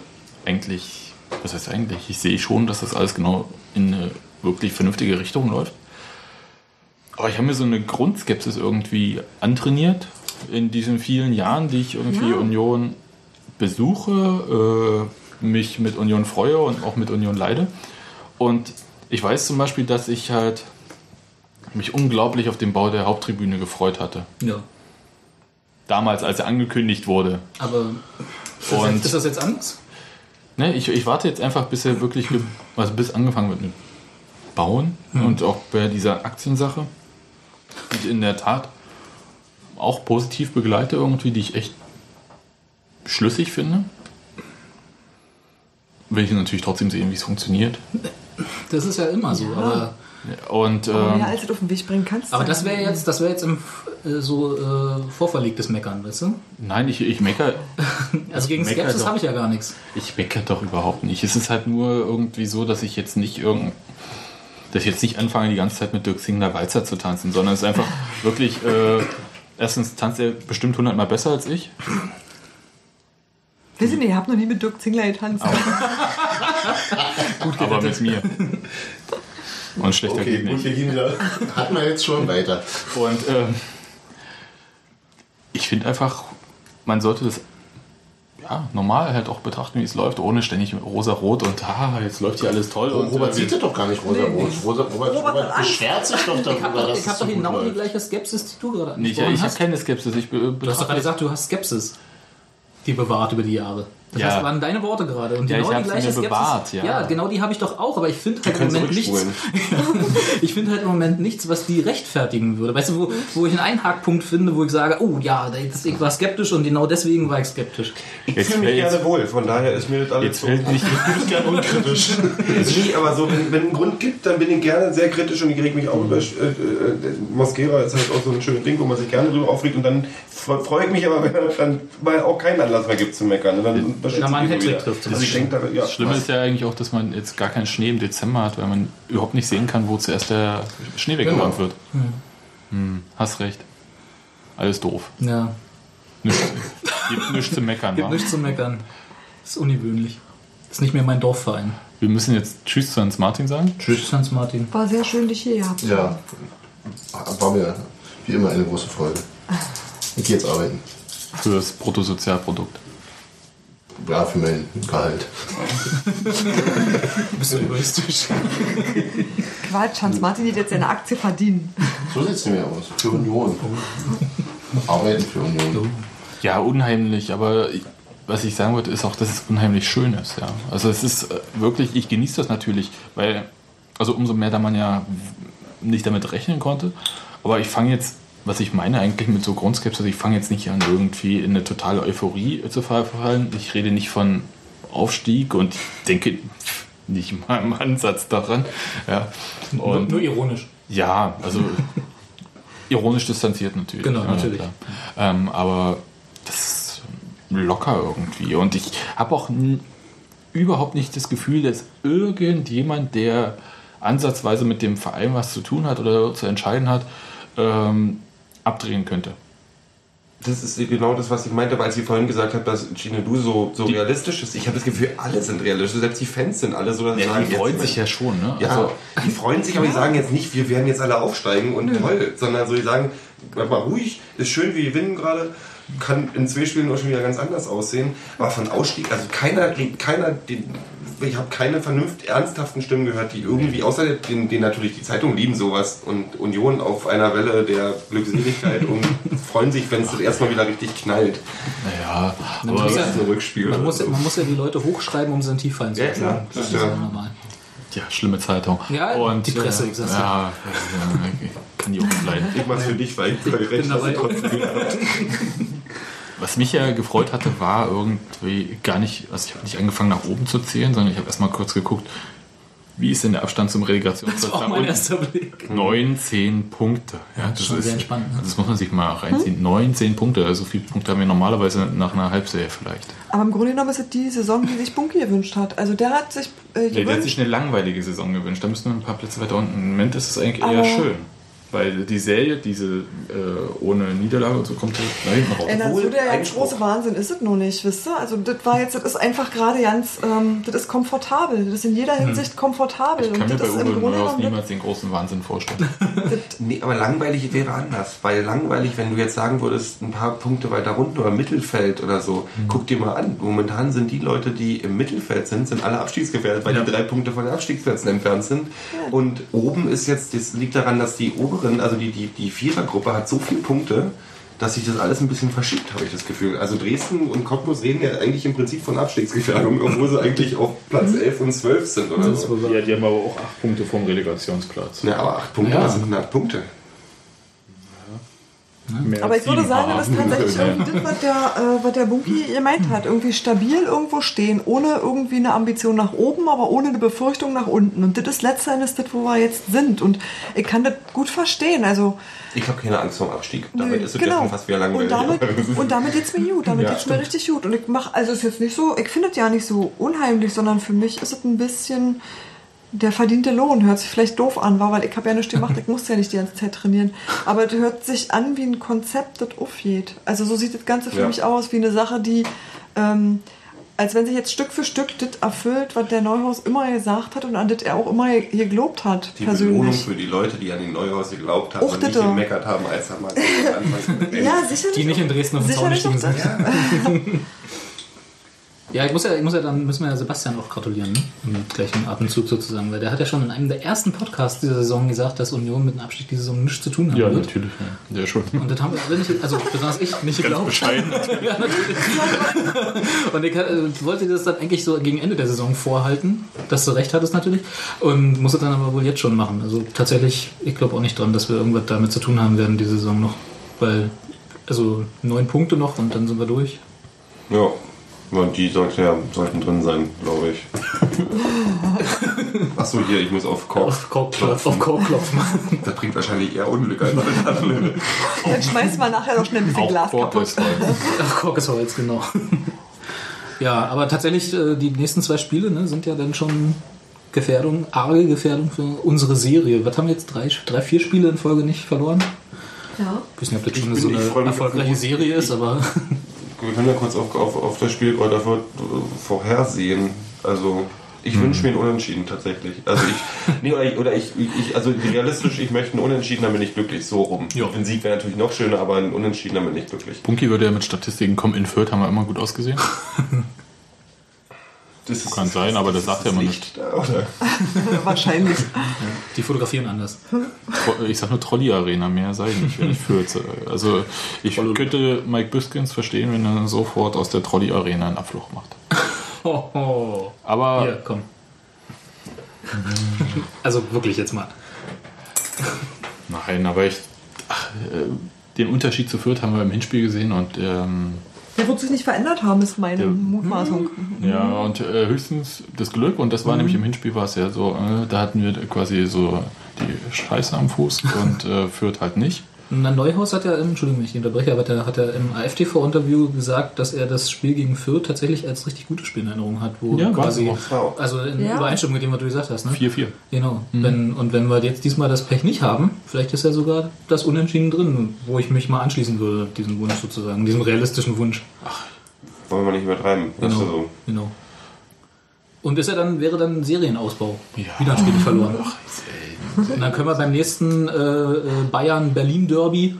eigentlich, was heißt eigentlich? Ich sehe schon, dass das alles genau in eine wirklich vernünftige Richtung läuft. Aber ich habe mir so eine Grundskepsis irgendwie antrainiert in diesen vielen Jahren, die ich irgendwie Ja. Union besuche, äh, mich mit Union freue und auch mit Union leide. Und ich weiß zum Beispiel, dass ich halt mich unglaublich auf den Bau der Haupttribüne gefreut hatte Ja. damals, als er angekündigt wurde. Aber ist das, Und- jetzt, ist das jetzt anders? Ne, ich, ich warte jetzt einfach, bis er wirklich, also bis angefangen wird mit Bauen und auch bei dieser Aktiensache, die ich in der Tat auch positiv begleite irgendwie, die ich echt schlüssig finde. Will ich natürlich trotzdem sehen, wie es funktioniert. Das ist ja immer so, aber, Und Aber ähm, mehr als du auf den Weg bringen kannst. aber das wäre jetzt, das wäre jetzt im, äh, so äh, vorverlegtes Meckern, weißt du? nein, ich, ich meckere Also gegen meckere Skepsis habe ich ja gar nichts. Ich meckere doch überhaupt nicht. Es ist halt nur irgendwie so, dass ich jetzt nicht irgend dass ich jetzt nicht anfange, die ganze Zeit mit Dirk Singler Walzer zu tanzen, sondern es ist einfach wirklich, äh, erstens tanzt er bestimmt hundertmal besser als ich. Ich nicht, ihr habt noch nie mit Dirk Zingler getanzt. aber mit mir. Und schlechter Okay, geht gut, nicht. wir gehen wieder. Hatten wir jetzt schon weiter. Und ähm, ich finde einfach, man sollte das ja, normal halt auch betrachten, wie es läuft, ohne ständig rosa-rot und ah, jetzt läuft hier alles toll. und, Robert äh, sieht das doch gar nicht rosa-rot. Rosa, Robert, Robert beschwert sich doch Ich habe darüber, dass ich hab es doch gut genau die gleiche Skepsis, die du gerade Nee, ich angesprochen ich habe keine Skepsis. Ich Du hast doch gerade gesagt, du hast Skepsis. Die bewahrt über die Jahre. Das Ja. heißt, waren deine Worte gerade. Und Ja, genau ich die gleiche mir Skepsis. bewahrt, ja. genau die habe ich doch auch, aber ich finde halt im Moment nichts. ich finde halt im Moment nichts, was die rechtfertigen würde. Weißt du, wo, wo ich einen Einhackpunkt finde, wo ich sage, oh ja, ich war skeptisch und genau deswegen war ich skeptisch. Ich Jetzt fühle mich gerne wohl, von daher ist mir das alles Jetzt so. fällt nicht. Ich bin gerne unkritisch. nee, aber so, wenn wenn einen Grund gibt, dann bin ich gerne sehr kritisch und ich reg mich auch über. Äh, äh, Mosquera ist halt auch so ein schönes Ding, wo man sich gerne drüber aufregt und dann fre- freue ich mich aber, wenn dann mal auch keinen Anlass mehr gibt zu meckern. Und dann Wenn er mal einen trifft zum Also ich Beispiel. denke, da, ja, Das Schlimme ist ja eigentlich auch, dass man jetzt gar keinen Schnee im Dezember hat, weil man überhaupt nicht sehen kann, wo zuerst der Schnee weggeräumt Genau. wird. Hm, hast recht. Alles doof. Ja, Nichts, gibt nichts zu meckern. gibt nichts zu meckern. Das ist ungewöhnlich. Das ist nicht mehr mein Dorfverein. Wir müssen jetzt Tschüss zu Hans Martin sagen. Tschüss, Hans Martin. War sehr schön, dich hier gehabt. zu haben. Ja, war mir wie immer eine große Freude. Ich gehe jetzt arbeiten. Für das Bruttosozialprodukt. Ja, für mein Gehalt. Bist du egoistisch? Quatsch, Hans Martin wird jetzt seine Aktie verdienen. So sieht es nämlich aus. Für Union. Arbeiten für Union. Ja, unheimlich, aber ich- was ich sagen wollte, ist auch, dass es unheimlich schön ist. Ja. Also es ist äh, wirklich, ich genieße das natürlich, weil, also umso mehr, da man ja nicht damit rechnen konnte. Aber ich fange jetzt, was ich meine eigentlich mit so Grundskepsis, ich fange jetzt nicht an, irgendwie in eine totale Euphorie zu verfallen. Ich rede nicht von Aufstieg und ich denke nicht mal im Ansatz daran. Ja. Nur, Und nur ironisch. ja, also ironisch distanziert natürlich. Genau, ja, natürlich. Ähm, aber das ist locker irgendwie. Und ich habe auch überhaupt nicht das Gefühl, dass irgendjemand, der ansatzweise mit dem Verein was zu tun hat oder zu entscheiden hat, ähm, abdrehen könnte. Das ist genau das, was ich meinte, als sie vorhin gesagt hat, dass Gino Du so, so realistisch ist. Ich habe das Gefühl, alle sind realistisch. Selbst die Fans sind alle so, dass sie Ja, sagen, die freuen sich ja schon. Ne? Ja, Also, die freuen sich, aber die sagen jetzt nicht, wir werden jetzt alle aufsteigen und toll, sondern so, die sagen, bleib mal ruhig, ist schön, wir gewinnen gerade, kann in zwei Spielen auch schon wieder ganz anders aussehen, aber von Ausstieg, also keiner, keiner, den, ich habe keine vernünft ernsthaften Stimmen gehört, die irgendwie, außer den, den natürlich die Zeitungen lieben sowas und Union auf einer Welle der Glückseligkeit und freuen sich, wenn es das erstmal wieder richtig knallt. naja, Man aber muss ja- ein Rückspiel. Man muss, so. man muss ja die Leute hochschreiben, um sie in tief fallen zu Ja, lassen. klar, Das das ist ist ja ja- normal. ja, schlimme Zeitung. Ja, Und, die Presse, äh, ich sag's ja, ja, ja, kann die auch nicht leiden. Ich mach's für dich, weil ich recht bin dabei. Was mich ja gefreut hatte, war irgendwie gar nicht, also ich habe nicht angefangen nach oben zu zählen, sondern ich habe erstmal kurz geguckt, wie ist denn der Abstand zum Relegationsplatz? Das war auch mein erster Blick. 19 Punkte. Ja, das, schon ist, sehr entspannt, ne? das muss man sich mal reinziehen. 19 Punkte, also viele Punkte haben wir normalerweise nach einer Halbserie vielleicht. Aber im Grunde genommen ist es die Saison, die sich Bunky gewünscht hat. Also der hat sich äh, Nee, der hat sich eine langweilige Saison gewünscht. Da müssen wir ein paar Plätze weiter unten. Im Moment ist es eigentlich Aber- eher schön. Weil die Serie, diese äh, ohne Niederlage und so, kommt halt da hinten raus. Ey, Obwohl, der ganz große Wahnsinn ist es nur nicht, wisst ihr? Also das war jetzt, das ist einfach gerade ganz, ähm, das ist komfortabel. Das ist in jeder Hinsicht komfortabel. Hm. Ich kann mir und bei das ist Uwe im Grunde Neuhaus niemals den großen Wahnsinn vorstellen. Nee, aber langweilig wäre anders. Weil langweilig, wenn du jetzt sagen würdest, ein paar Punkte weiter unten oder Mittelfeld oder so, Mhm. guck dir mal an. Momentan sind die Leute, die im Mittelfeld sind, sind alle abstiegsgefährdet, weil die drei Punkte von den Abstiegsplätzen entfernt sind. Und oben ist jetzt, das liegt daran, dass die oberen, also die, die, die Vierergruppe hat so viele Punkte, dass sich das alles ein bisschen verschiebt, habe ich das Gefühl. Also Dresden und Cottbus reden ja eigentlich im Prinzip von Abstiegsgefährdung, obwohl sie eigentlich auf Platz 11 und 12 sind oder so. Ja, die haben aber auch acht Punkte vom Relegationsplatz. Ja, aber acht Punkte, Ja. das sind 100 Punkte. Mehr Aber ich würde sagen, das ist tatsächlich irgendwie das, was der, äh, was der Bunky gemeint hat. Irgendwie stabil irgendwo stehen, ohne irgendwie eine Ambition nach oben, aber ohne eine Befürchtung nach unten. Und das ist letztendlich das, wo wir jetzt sind. Und ich kann das gut verstehen. Also, Ich habe keine Angst vor dem Abstieg. Damit Nö, ist es ja schon fast wieder langweilig. Und damit, und damit geht's mir gut. Damit Ja, geht's mir richtig gut. Und ich mache, also ist jetzt nicht so, ich finde es ja nicht so unheimlich, sondern für mich ist es ein bisschen der verdiente Lohn. Hört sich vielleicht doof an, war, weil ich habe ja nichts gemacht, ich musste ja nicht die ganze Zeit trainieren. Aber es hört sich an wie ein Konzept, das aufgeht. Also so sieht das Ganze für Ja. mich aus, wie eine Sache, die ähm, als wenn sich jetzt Stück für Stück das erfüllt, was der Neuhaus immer gesagt hat und an das er auch immer geglaubt hat, Die Belohnung persönlich. für die Leute, die an den Neuhaus geglaubt haben Och, und nicht gemeckert haben, als er mal am Anfang Ja, sicherlich. Die nicht in Dresden auf dem Zaun sind. Ja, ich muss ja, ich muss ja dann müssen wir ja Sebastian auch gratulieren, ne? im gleichen Atemzug sozusagen, weil der hat ja schon in einem der ersten Podcasts dieser Saison gesagt, dass Union mit dem Abstieg diese Saison nichts zu tun haben Ja, wird. natürlich. Ja. Der schon. Und das haben wir alle nicht, also besonders ich nicht geglaubt. bescheiden. ja, natürlich. Und ich äh, wollte das dann eigentlich so gegen Ende der Saison vorhalten, dass du recht hattest natürlich, und musste dann aber wohl jetzt schon machen. Also tatsächlich, ich glaube auch nicht dran, dass wir irgendwas damit zu tun haben werden diese Saison noch, weil also neun Punkte noch und dann sind wir durch. Ja, und die sollten, ja, sollten drin sein, glaube ich. Achso, hier, ich muss auf Kork, Auf Kork klopfen. Auf Kork klopfen. Das bringt wahrscheinlich eher Unglück als alles andere. Dann schmeißt man nachher doch schnell ein bisschen Glas kaputt. Ach, Kork ist Holz, genau. Ja, aber tatsächlich, äh, die nächsten zwei Spiele ne, sind ja dann schon Gefährdung, arge Gefährdung für unsere Serie. Was haben wir jetzt? Drei, drei vier Spiele in Folge nicht verloren? Ja. Ich weiß nicht, ob das schon so eine auf erfolgreiche Serie ist, aber Wir können ja kurz auf, auf, auf das Spiel Kräuter Fürth, vorhersehen. Also, ich Mhm. wünsche mir einen Unentschieden tatsächlich. Also ich, nee, oder ich, oder ich, ich, also realistisch, ich möchte einen Unentschieden, dann bin ich glücklich, so rum. Ein Sieg wäre natürlich noch schöner, aber ein Unentschieden, dann bin ich glücklich. Punky würde ja mit Statistiken kommen. In Fürth haben wir immer gut ausgesehen. Das Kann sein, aber das sagt ja immer nicht. Oder? Wahrscheinlich. die fotografieren anders. Ich sag nur Trolley-Arena, mehr sei nicht, wenn ich äh, Also ich könnte Mike Biskins verstehen, wenn er sofort aus der Trolley-Arena einen Abflug macht. Aber Hier, komm. Also wirklich jetzt mal. nein, aber ich. Ach, äh, den Unterschied zu Fürth haben wir im Hinspiel gesehen und ähm, Der wird sich nicht verändert haben, ist meine Mutmaßung. Ja, und äh, höchstens das Glück, und das war Mhm. nämlich im Hinspiel war es ja so, äh, da hatten wir quasi so die Scheiße am Fuß und äh, führt halt nicht. Na, Neuhaus hat ja, im- Entschuldigung, wenn ich unterbreche, aber der hat ja im AfTV-Interview gesagt, dass er das Spiel gegen Fürth tatsächlich als richtig gutes Spiel in Erinnerung hat. Wo Ja, quasi, also in Ja. Übereinstimmung mit dem, was du gesagt hast. Ne? 4-4. Genau. Mhm. Wenn, und wenn wir jetzt diesmal das Pech nicht haben, vielleicht ist ja sogar das Unentschieden drin, wo ich mich mal anschließen würde, diesen Wunsch sozusagen, diesen realistischen Wunsch. Wollen wir nicht übertreiben. Das Genau. so. Genau. Und ist er dann, wäre dann ein Serienausbau. Wieder ein Spiel nicht verloren. Und dann können wir beim nächsten äh, äh, Bayern-Berlin-Derby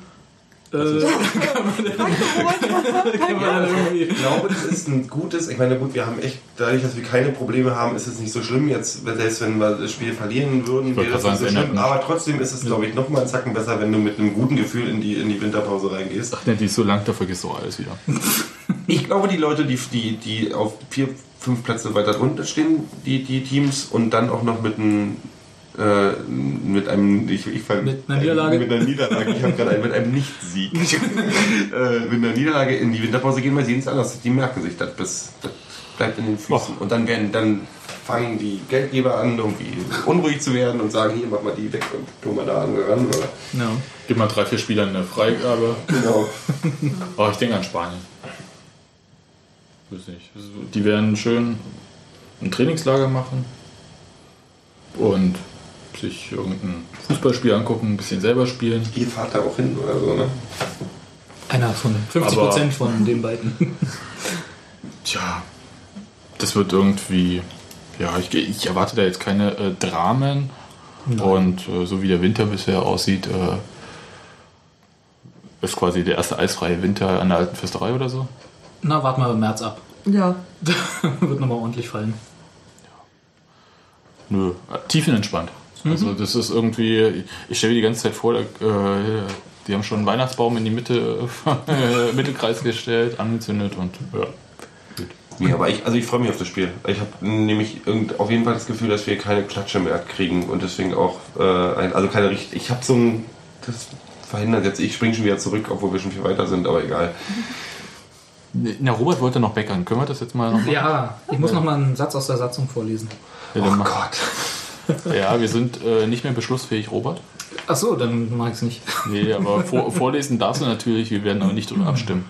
äh, Ich glaube, das ist ein gutes. Ich meine, gut, wir haben echt, dadurch, dass wir keine Probleme haben, ist es nicht so schlimm. Jetzt, selbst wenn wir das Spiel verlieren würden, wäre das nicht so schlimm. Aber trotzdem ist es, glaube ich, noch mal einen Zacken besser, wenn du mit einem guten Gefühl in die, in die Winterpause reingehst. Ach, ne, die ist so lang, da vergisst du alles wieder. Ich glaube, die Leute, die, die, die auf vier, fünf Plätze weiter drunter stehen, die, die Teams, und dann auch noch mit einem. Äh, mit einem ich, ich fand, Mit einer Niederlage? Mit einer Niederlage. Ich habe gerade einen, mit einem Nicht-Sieg. äh, mit einer Niederlage in die Winterpause gehen, weil sie es anders. Die merken sich das bis. Das bleibt in den Füßen. Und dann werden dann fangen die Geldgeber an, irgendwie unruhig zu werden und sagen, hier, mach mal die weg und tu mal da andere ran. Oder? Ja. Gib mal drei, vier Spielern eine Freigabe. Genau. Oh, ich denke an Spanien. Weiß nicht. Also, Die werden schön ein Trainingslager machen und sich irgendein Fußballspiel angucken, ein bisschen selber spielen. Ihr fahrt da auch hin oder so, ne? Einer von 50 Aber- Prozent von den beiden. Tja, das wird irgendwie. Ja, ich, ich erwarte da jetzt keine äh, Dramen. Nein. Und äh, so wie der Winter bisher aussieht, äh, ist quasi der erste eisfreie Winter an der alten Fürsterei oder so. Na, warten wir im März ab. Ja. Wird nochmal ordentlich fallen. Nö, äh, Also das ist irgendwie, ich stelle mir die ganze Zeit vor, äh, die haben schon einen Weihnachtsbaum in die Mitte, äh, Mittelkreis gestellt, angezündet und ja. Ja, aber ich, also ich freue mich auf das Spiel. Ich habe nämlich irgend, auf jeden Fall das Gefühl, dass wir keine Klatsche mehr kriegen und deswegen auch, äh, ein, also keine richtig. Ich habe so ein, das verhindert jetzt, ich springe schon wieder zurück, obwohl wir schon viel weiter sind, aber egal. Na, Robert wollte noch meckern. Können wir das jetzt mal noch machen? Ja, ich muss noch mal einen Satz aus der Satzung vorlesen. Ja, Oh Gott. Ja, wir sind äh, nicht mehr beschlussfähig, Robert. Ach so, dann mag ich es nicht. Nee, aber vor, vorlesen darfst du natürlich, wir werden aber nicht drüber abstimmen.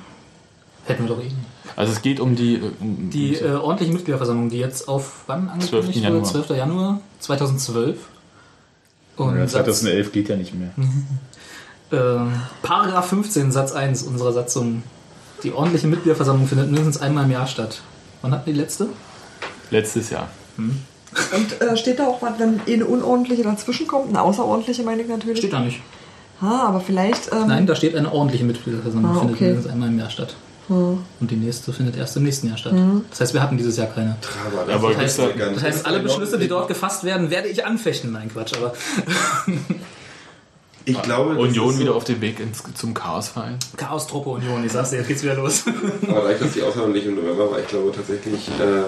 Hätten wir doch eh. Also es geht um die... äh, Um Die äh, ordentliche Mitgliederversammlung, die jetzt auf wann angekündigt 12. Januar. wurde? 12. Januar 2012. Und Ja, Satz, 2011 geht ja nicht mehr. ähm, Paragraph 15 Satz 1 unserer Satzung. Die ordentliche Mitgliederversammlung findet mindestens einmal im Jahr statt. Wann hatten die letzte? Letztes Jahr. Und äh, steht da auch was, wenn eine unordentliche dazwischen kommt? Eine außerordentliche meine ich natürlich. Steht da nicht. Ha, aber vielleicht. Ähm, Nein, da steht eine ordentliche Mitgliederversammlung. Ah, findet okay. mindestens einmal im Jahr statt. hm. Und die nächste findet erst im nächsten Jahr statt. Mhm. Das heißt, wir hatten dieses Jahr keine. Aber das, heißt, gibt's da- das heißt, alle Beschlüsse, die dort gefasst werden, werde ich anfechten. Nein, Quatsch. Aber Ich glaube, das Union ist so- wieder auf dem Weg ins, zum Chaosverein. Chaos-Truppe Union, ich sag's dir, jetzt geht's wieder los. Aber dadurch, dass die außerordentlich im November war, ich glaube tatsächlich, äh,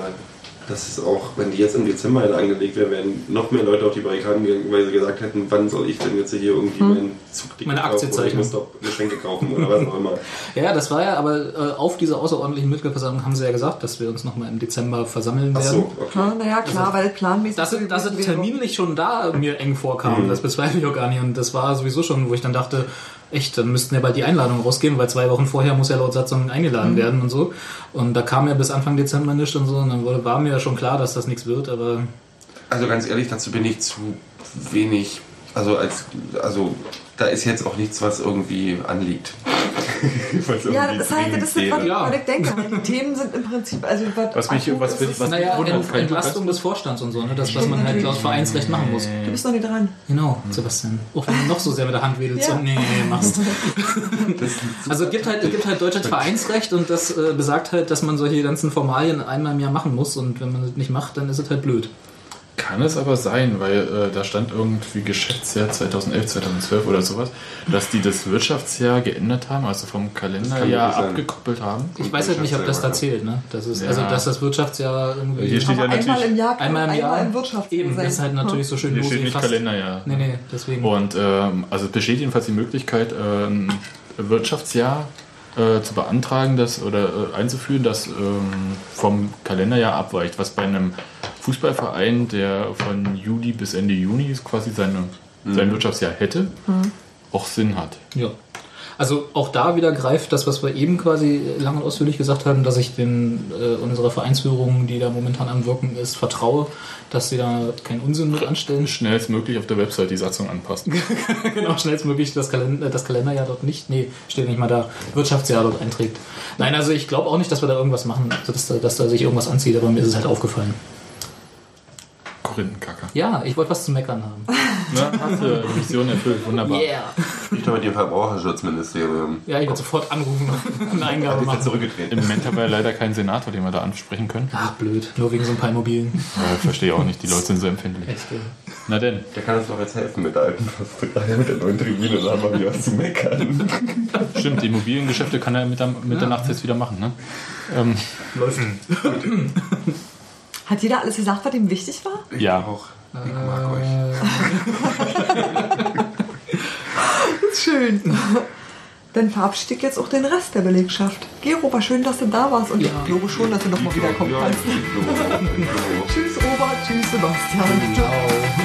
dass es auch, wenn die jetzt im Dezember eine angelegt wäre, wären noch mehr Leute auf die Barrikaden gegangen, weil sie gesagt hätten, wann soll ich denn jetzt hier irgendwie Hm. meinen Zugticket Meine Aktie kaufen oder ich zeichnen. muss doch Geschenke kaufen oder was auch immer. Ja, das war ja, aber äh, auf dieser außerordentlichen Mitgliederversammlung haben sie ja gesagt, dass wir uns nochmal im Dezember versammeln Ach werden. so, okay. Ha, naja, klar, weil planmäßig. Dass, es- dass es terminlich schon da mir eng vorkam, Mhm. das bezweifle ich auch gar nicht. Und das war sowieso schon, wo ich dann dachte, echt, dann müssten ja bald die Einladungen rausgehen, weil zwei Wochen vorher muss ja laut Satzung eingeladen Mhm. werden und so. Und da kam ja bis Anfang Dezember nichts und so. Und dann war mir ja schon klar, dass das nichts wird, aber Also ganz ehrlich, dazu bin ich zu wenig. Also als also da ist jetzt auch nichts, was irgendwie anliegt. Was Ja, irgendwie das heißt, das dringend was, wäre. was ich denke. Die Themen sind im Prinzip, also was, Was mich- akut was ist- was- naja, Ent, Entlastung des Vorstands und so, ne? das, was man halt laut Vereinsrecht machen muss. Du bist noch nicht dran. Genau, Sebastian. Auch wenn du noch so sehr mit der Hand wedelst Ja. und nee, machst. Also es gibt halt, es gibt halt deutsches Vereinsrecht und das äh, besagt halt, dass man solche ganzen Formalien einmal im Jahr machen muss und wenn man das nicht macht, dann ist es halt blöd. Kann es aber sein, weil äh, da stand irgendwie Geschäftsjahr 2011, 2012 oder sowas, dass die das Wirtschaftsjahr geändert haben, also vom Kalenderjahr abgekoppelt haben. Ich weiß halt nicht, ob das da zählt, ne? Das ist, Ja. Also dass das Wirtschaftsjahr irgendwie Hier steht ja einmal natürlich- im Jahr Einmal im einmal Jahr. im Wirtschaftsjahr eben, das ist halt natürlich so schön Hier steht nicht. Kalenderjahr. Nee, nee, deswegen. Und ähm, also es besteht jedenfalls die Möglichkeit, äh, ein Wirtschaftsjahr äh, zu beantragen, das oder äh, einzuführen, das ähm, vom Kalenderjahr abweicht, was bei einem Fußballverein, der von Juli bis Ende Juni quasi seine, sein Wirtschaftsjahr hätte, Mhm. auch Sinn hat. Ja. Also auch da wieder greift das, was wir eben quasi lang und ausführlich gesagt haben, dass ich den, äh, unserer Vereinsführung, die da momentan am Wirken ist, vertraue, dass sie da keinen Unsinn mit anstellen. Schnellstmöglich auf der Website die Satzung anpassen. genau, schnellstmöglich das, Kalender, das Kalenderjahr dort nicht, nee, steht nicht mal da, Wirtschaftsjahr dort einträgt. Nein, also ich glaube auch nicht, dass wir da irgendwas machen, also dass, da, dass da sich irgendwas anzieht, aber mir ist es halt aufgefallen. Korinthenkacker. Ja, ich wollte was zu meckern haben. Na, hast du die Mission erfüllt, wunderbar. Yeah. Ich mit dem Verbraucherschutzministerium. Ja, ich werde sofort anrufen und eine Eingabe ja machen. zurückgetreten. Im Moment haben wir leider keinen Senator, den wir da ansprechen können. Ach, blöd, nur wegen so ein paar Immobilien. Ja, verstehe auch nicht, die Leute sind so empfindlich. Echt, ey. Na denn. Der kann uns doch jetzt helfen mit der alten mit der neuen Tribüne, da haben wir wieder was zu meckern. Stimmt, die Immobiliengeschäfte kann er mit der, mit der Nacht jetzt wieder machen, ne? Ähm, Läuft. Hat jeder alles gesagt, was ihm wichtig war? ja. Auch. Ich mag euch. Das ist schön. Dann verabschiede ich jetzt auch den Rest der Belegschaft. Gero, war schön, dass du da warst und ich glaube schon, dass du noch mal wiederkommen kannst. tschüss Robert, tschüss Sebastian. Ciao.